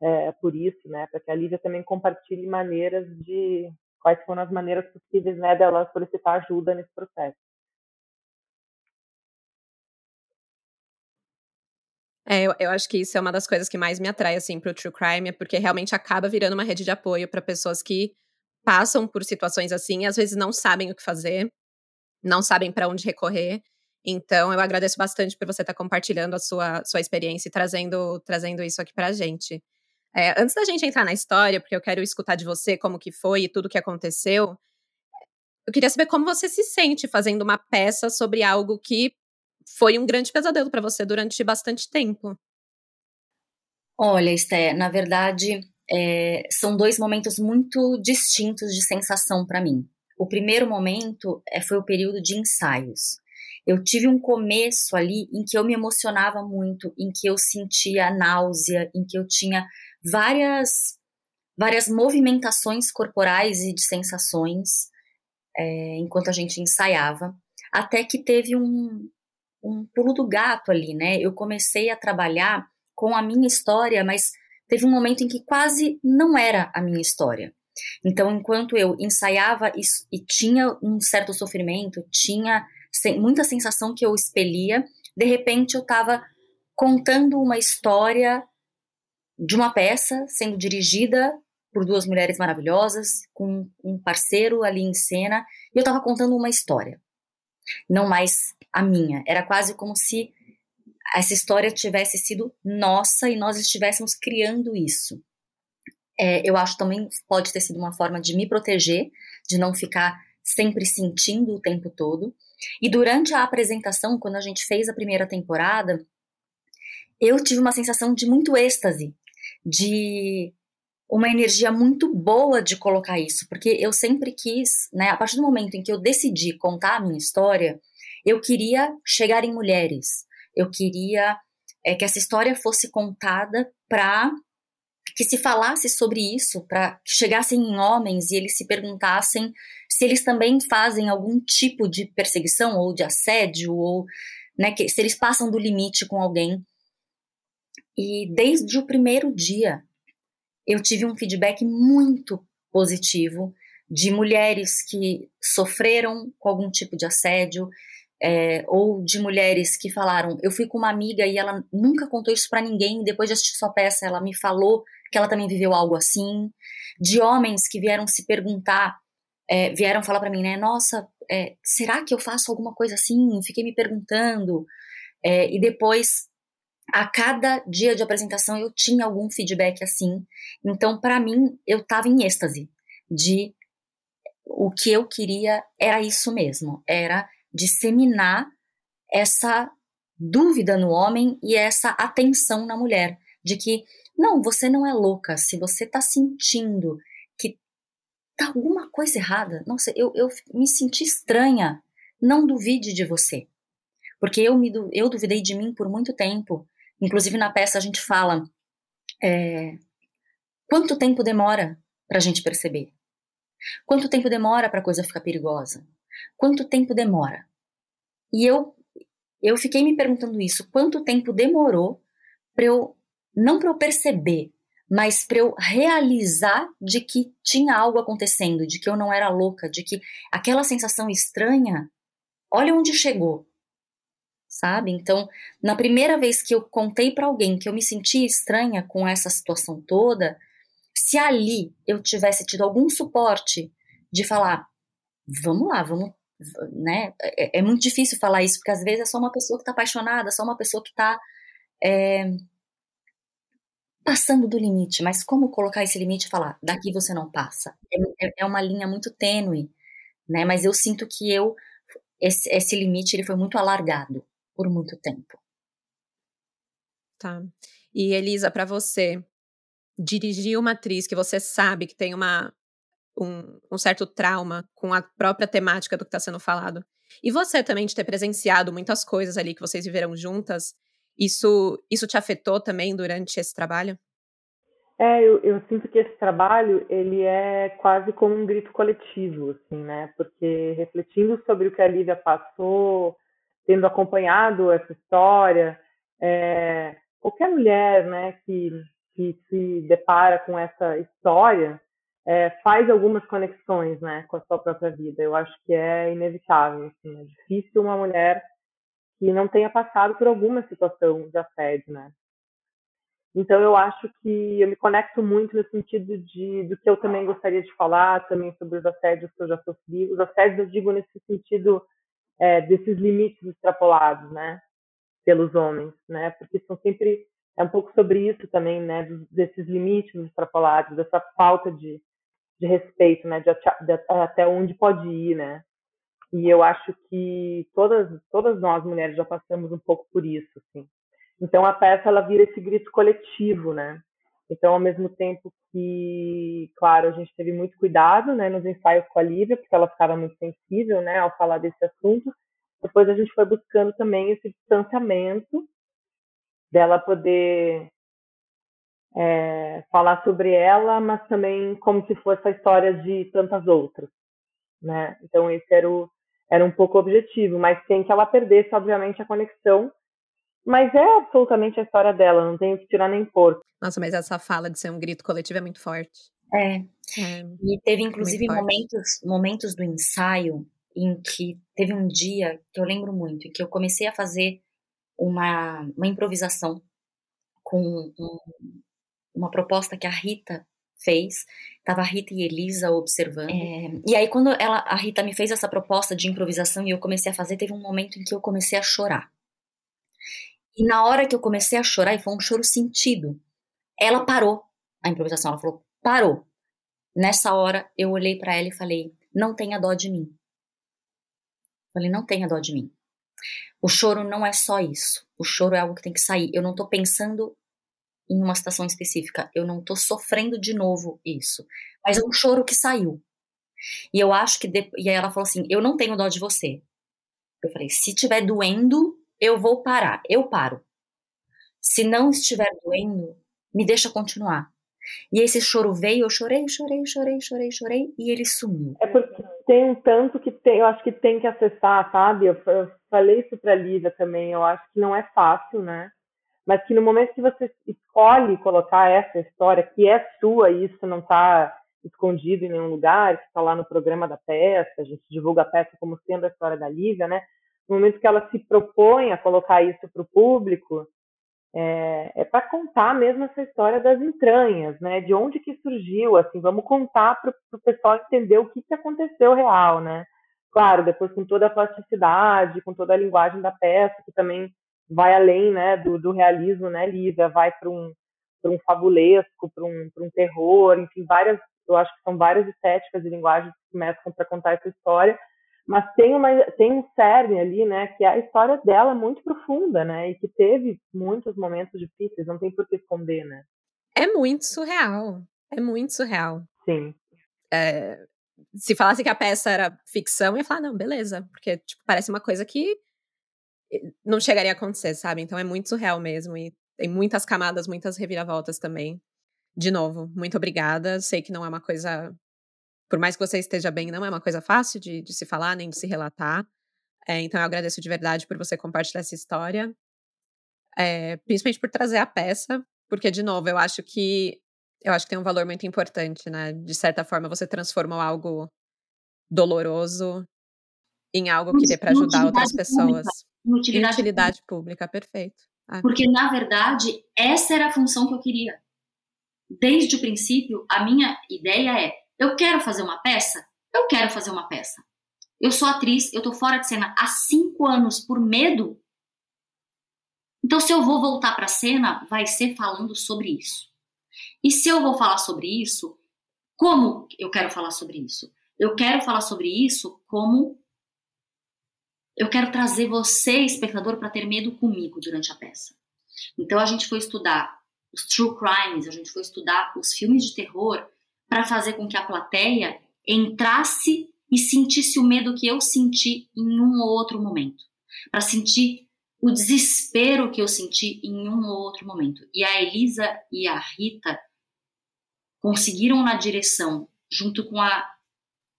é, por isso, né, para que a Lívia também compartilhe maneiras de quais foram as maneiras possíveis, né, dela solicitar ajuda nesse processo. É, eu, eu, acho que isso é uma das coisas que mais me atrai, assim, pro true crime, é porque realmente acaba virando uma rede de apoio para pessoas que passam por situações assim e às vezes não sabem o que fazer, não sabem para onde recorrer. Então, eu agradeço bastante por você estar tá compartilhando a sua, sua experiência e trazendo, trazendo isso aqui pra gente. É, antes da gente entrar na história, porque eu quero escutar de você como que foi e tudo que aconteceu, eu queria saber como você se sente fazendo uma peça sobre algo que foi um grande pesadelo para você durante bastante tempo. Olha, Esté, na verdade, é, são dois momentos muito distintos de sensação para mim. O primeiro momento é, foi o período de ensaios. Eu tive um começo ali em que eu me emocionava muito, em que eu sentia náusea, em que eu tinha várias várias movimentações corporais e de sensações é, enquanto a gente ensaiava, até que teve um, um pulo do gato ali, né? Eu comecei a trabalhar com a minha história, mas teve um momento em que quase não era a minha história. Então, enquanto eu ensaiava e, e tinha um certo sofrimento, tinha muita sensação que eu expelia, de repente eu estava contando uma história de uma peça sendo dirigida por duas mulheres maravilhosas, com um parceiro ali em cena, e eu estava contando uma história não mais a minha. Era quase como se essa história tivesse sido nossa e nós estivéssemos criando isso. É, eu acho também pode ter sido uma forma de me proteger, de não ficar sempre sentindo o tempo todo. E durante a apresentação, quando a gente fez a primeira temporada, eu tive uma sensação de muito êxtase, de uma energia muito boa de colocar isso, porque eu sempre quis, né, a partir do momento em que eu decidi contar a minha história, eu queria chegar em mulheres, eu queria é, que essa história fosse contada para que se falasse sobre isso, para que chegassem em homens e eles se perguntassem se eles também fazem algum tipo de perseguição ou de assédio ou né, que, se eles passam do limite com alguém. E desde o primeiro dia eu tive um feedback muito positivo de mulheres que sofreram com algum tipo de assédio, é, ou de mulheres que falaram, eu fui com uma amiga e ela nunca contou isso para ninguém, depois de assistir sua peça ela me falou que ela também viveu algo assim, de homens que vieram se perguntar, é, vieram falar para mim, né, nossa, é, será que eu faço alguma coisa assim? Fiquei me perguntando, é, e depois a cada dia de apresentação eu tinha algum feedback assim. Então, para mim, eu estava em êxtase de o que eu queria era isso mesmo, era disseminar essa dúvida no homem e essa atenção na mulher, de que não, você não é louca, se você está sentindo que tá alguma coisa errada, nossa, eu, eu me senti estranha, não duvide de você. Porque eu, me, eu duvidei de mim por muito tempo. Inclusive na peça a gente fala é, quanto tempo demora para a gente perceber? Quanto tempo demora para a coisa ficar perigosa? Quanto tempo demora? E eu eu fiquei me perguntando isso, quanto tempo demorou para eu não para eu perceber, mas para eu realizar de que tinha algo acontecendo, de que eu não era louca, de que aquela sensação estranha, olha onde chegou. Sabe? Então, na primeira vez que eu contei para alguém que eu me sentia estranha com essa situação toda, se ali eu tivesse tido algum suporte de falar, vamos lá, vamos né? É, é, muito difícil falar isso, porque às vezes é só uma pessoa que está apaixonada, só uma pessoa que está é, passando do limite. Mas como colocar esse limite e falar, daqui você não passa? É, é, é uma linha muito tênue, né? Mas eu sinto que eu esse, esse limite ele foi muito alargado por muito tempo. Tá. E Elisa, para você dirigir uma atriz que você sabe que tem uma um, um certo trauma com a própria temática do que está sendo falado. E você também de ter presenciado muitas coisas ali que vocês viveram juntas, isso, isso te afetou também durante esse trabalho? É, eu, eu, sinto que esse trabalho ele é quase como um grito coletivo, assim, né? Porque refletindo sobre o que a Lívia passou, tendo acompanhado essa história, é, qualquer mulher, né, que, que se depara com essa história, é, faz algumas conexões né, com a sua própria vida. Eu acho que é inevitável. Assim, é difícil uma mulher que não tenha passado por alguma situação de assédio, né? Então eu acho que eu me conecto muito no sentido de do que eu também gostaria de falar também sobre os assédios que eu já sofri. Os assédios eu digo nesse sentido é, desses limites extrapolados, né, pelos homens, né? Porque são sempre é um pouco sobre isso também, né, desses limites extrapolados, dessa falta de de respeito, né, de, de, até onde pode ir, né? E eu acho que todas todas nós mulheres já passamos um pouco por isso, assim. Então a peça ela vira esse grito coletivo, né? Então ao mesmo tempo que, claro, a gente teve muito cuidado, né, nos ensaios com a Lívia, porque ela ficava muito sensível, né, ao falar desse assunto. Depois a gente foi buscando também esse distanciamento dela poder é, falar sobre ela, mas também como se fosse a história de tantas outras, né? Então esse era, o, era um pouco o objetivo, mas sem que ela perdesse, obviamente, a conexão. Mas é absolutamente a história dela, não tenho que tirar nem pôr. Nossa, mas essa fala de ser um grito coletivo é muito forte. É. é e teve, inclusive, momentos, momentos do ensaio em que teve um dia que eu lembro muito, em que eu comecei a fazer uma, uma improvisação com um, uma proposta que a Rita fez. Tava a Rita e Elisa observando. É, e aí, quando ela, a Rita me fez essa proposta de improvisação e eu comecei a fazer, teve um momento em que eu comecei a chorar. E na hora que eu comecei a chorar, e foi um choro sentido, ela parou a improvisação. Ela falou: parou. Nessa hora, eu olhei para ela e falei: não tenha dó de mim. Falei: não tenha dó de mim. O choro não é só isso. O choro é algo que tem que sair. Eu não tô pensando em uma situação específica. Eu não tô sofrendo de novo isso. Mas é um choro que saiu. E eu acho que. De... E aí ela falou assim: Eu não tenho dó de você. Eu falei: Se tiver doendo, eu vou parar. Eu paro. Se não estiver doendo, me deixa continuar. E esse choro veio, eu chorei, chorei, chorei, chorei, chorei, e ele sumiu. É porque tem um tanto que tem, eu acho que tem que acessar, sabe? Eu, eu falei isso pra Lívia também, eu acho que não é fácil, né? Mas que no momento que você escolhe colocar essa história, que é sua, e isso não está escondido em nenhum lugar, que está lá no programa da peça, a gente divulga a peça como sendo a história da Lívia, né? No momento que ela se propõe a colocar isso para o público, é, é para contar mesmo essa história das entranhas, né? De onde que surgiu, assim, vamos contar para o pessoal entender o que, que aconteceu real, né? Claro, depois com toda a plasticidade, com toda a linguagem da peça, que também vai além, né, do, do realismo, né, Lívia, vai para um para um fabulesco, para um, um terror, enfim, várias, eu acho que são várias estéticas e linguagens que mesclam para contar essa história, mas tem uma tem um cerne ali, né, que é a história dela muito profunda, né, e que teve muitos momentos difíceis, não tem por que esconder, né. É muito surreal, é muito surreal. Sim. É, se falasse que a peça era ficção, eu ia falar, não, beleza, porque tipo, parece uma coisa que não chegaria a acontecer, sabe? Então é muito surreal mesmo e tem muitas camadas, muitas reviravoltas também. De novo, muito obrigada. Sei que não é uma coisa por mais que você esteja bem, não é uma coisa fácil de, de se falar nem de se relatar. É, então eu agradeço de verdade por você compartilhar essa história, é, principalmente por trazer a peça, porque de novo eu acho que eu acho que tem um valor muito importante, né? De certa forma você transformou algo doloroso em algo que dê para ajudar outras pessoas. Utilidade, utilidade pública. pública, perfeito. Ah. Porque na verdade essa era a função que eu queria. Desde o princípio, a minha ideia é eu quero fazer uma peça? Eu quero fazer uma peça. Eu sou atriz, eu tô fora de cena há cinco anos por medo. Então, se eu vou voltar para a cena, vai ser falando sobre isso. E se eu vou falar sobre isso, como eu quero falar sobre isso? Eu quero falar sobre isso como eu quero trazer você, espectador, para ter medo comigo durante a peça. Então a gente foi estudar os true crimes, a gente foi estudar os filmes de terror para fazer com que a plateia entrasse e sentisse o medo que eu senti em um ou outro momento, para sentir o desespero que eu senti em um ou outro momento. E a Elisa e a Rita conseguiram na direção, junto com a,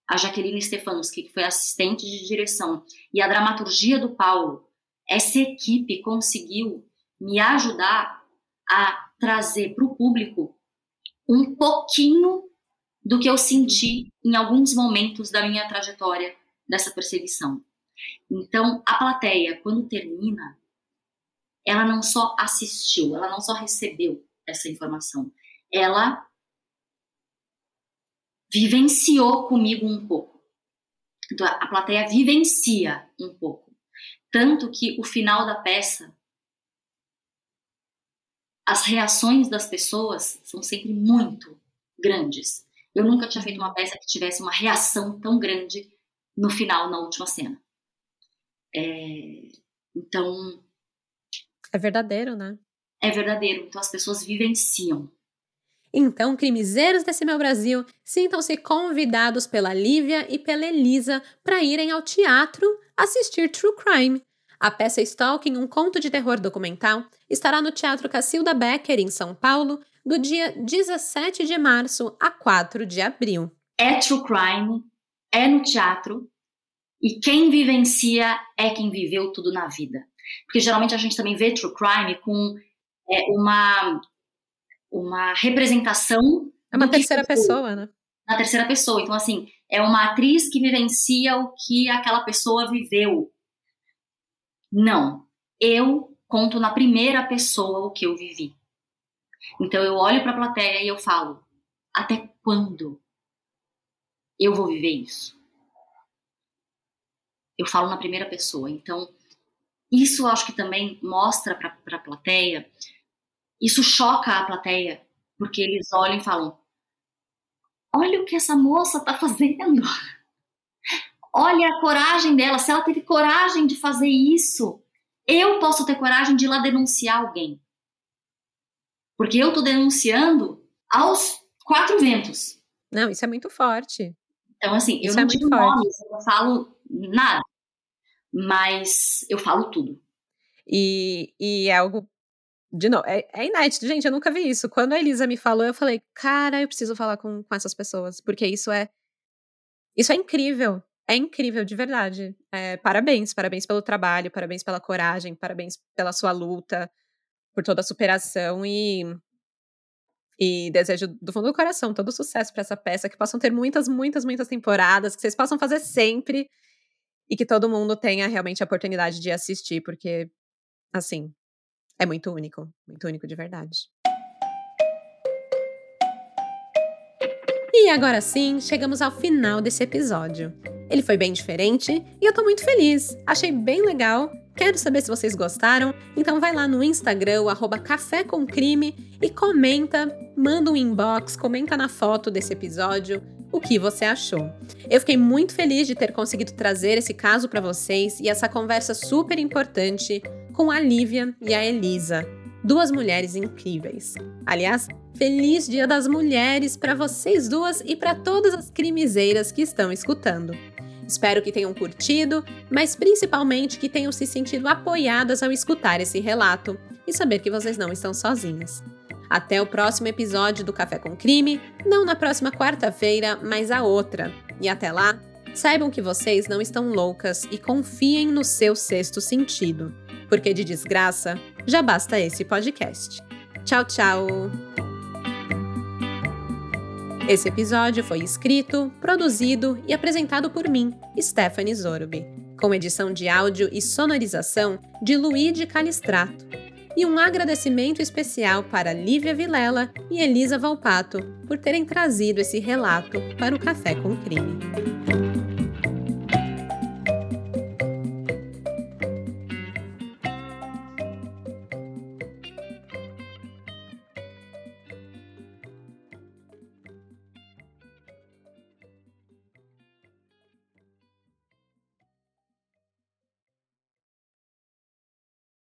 a Jaqueline Stefanski, que foi assistente de direção, e a dramaturgia do Paulo, essa equipe conseguiu me ajudar a trazer para o público um pouquinho do que eu senti em alguns momentos da minha trajetória dessa perseguição. Então, a plateia, quando termina, ela não só assistiu, ela não só recebeu essa informação, ela vivenciou comigo um pouco. Então, a plateia vivencia um pouco. Tanto que o final da peça, as reações das pessoas são sempre muito grandes. Eu nunca tinha feito uma peça que tivesse uma reação tão grande no final, na última cena. É, então. É verdadeiro, né? É verdadeiro. Então as pessoas vivenciam. Então, crimezeiros desse meu Brasil, sintam-se convidados pela Lívia e pela Elisa para irem ao teatro assistir True Crime. A peça Stalking, um conto de terror documental, estará no Teatro Cacilda Becker, em São Paulo, do dia 17 de março a 4 de abril. É true crime, é no teatro, e quem vivencia é quem viveu tudo na vida. Porque geralmente a gente também vê true crime com é, uma, uma representação. É uma terceira pessoa, né? Na terceira pessoa. Então, assim, é uma atriz que vivencia o que aquela pessoa viveu. Não. Eu conto na primeira pessoa o que eu vivi. Então eu olho para a plateia e eu falo: até quando eu vou viver isso? Eu falo na primeira pessoa. Então isso eu acho que também mostra para a plateia, isso choca a plateia, porque eles olham e falam: olha o que essa moça está fazendo. Olha a coragem dela. Se ela teve coragem de fazer isso, eu posso ter coragem de ir lá denunciar alguém. Porque eu tô denunciando aos quatro ventos. Não, isso é muito forte. Então, assim, eu Isso não é digo forte. nomes, eu não falo nada. Mas eu falo tudo. E, e é algo. De novo, é, é inédito, gente. Eu nunca vi isso. Quando a Elisa me falou, eu falei, cara, eu preciso falar com, com essas pessoas. Porque isso é. Isso é incrível. É incrível, de verdade. É, parabéns, parabéns pelo trabalho, parabéns pela coragem, parabéns pela sua luta, por toda a superação e. E desejo do fundo do coração todo sucesso para essa peça, que possam ter muitas, muitas, muitas temporadas, que vocês possam fazer sempre e que todo mundo tenha realmente a oportunidade de assistir, porque, assim, é muito único, muito único de verdade. E agora sim, chegamos ao final desse episódio. Ele foi bem diferente e eu tô muito feliz. Achei bem legal. Quero saber se vocês gostaram, então vai lá no Instagram, o arroba Café com Crime, e comenta, manda um inbox, comenta na foto desse episódio o que você achou. Eu fiquei muito feliz de ter conseguido trazer esse caso para vocês e essa conversa super importante com a Lívia e a Elisa, duas mulheres incríveis. Aliás, feliz Dia das Mulheres para vocês duas e para todas as crimezeiras que estão escutando. Espero que tenham curtido, mas principalmente que tenham se sentido apoiadas ao escutar esse relato e saber que vocês não estão sozinhas. Até o próximo episódio do Café com Crime, não na próxima quarta-feira, mas a outra. E até lá, saibam que vocês não estão loucas e confiem no seu sexto sentido, porque de desgraça já basta esse podcast. Tchau, tchau! Esse episódio foi escrito, produzido e apresentado por mim, Stephanie Zorbi, com edição de áudio e sonorização de Luigi Calistrato. E um agradecimento especial para Lívia Vilela e Elisa Valpato por terem trazido esse relato para o Café com Crime.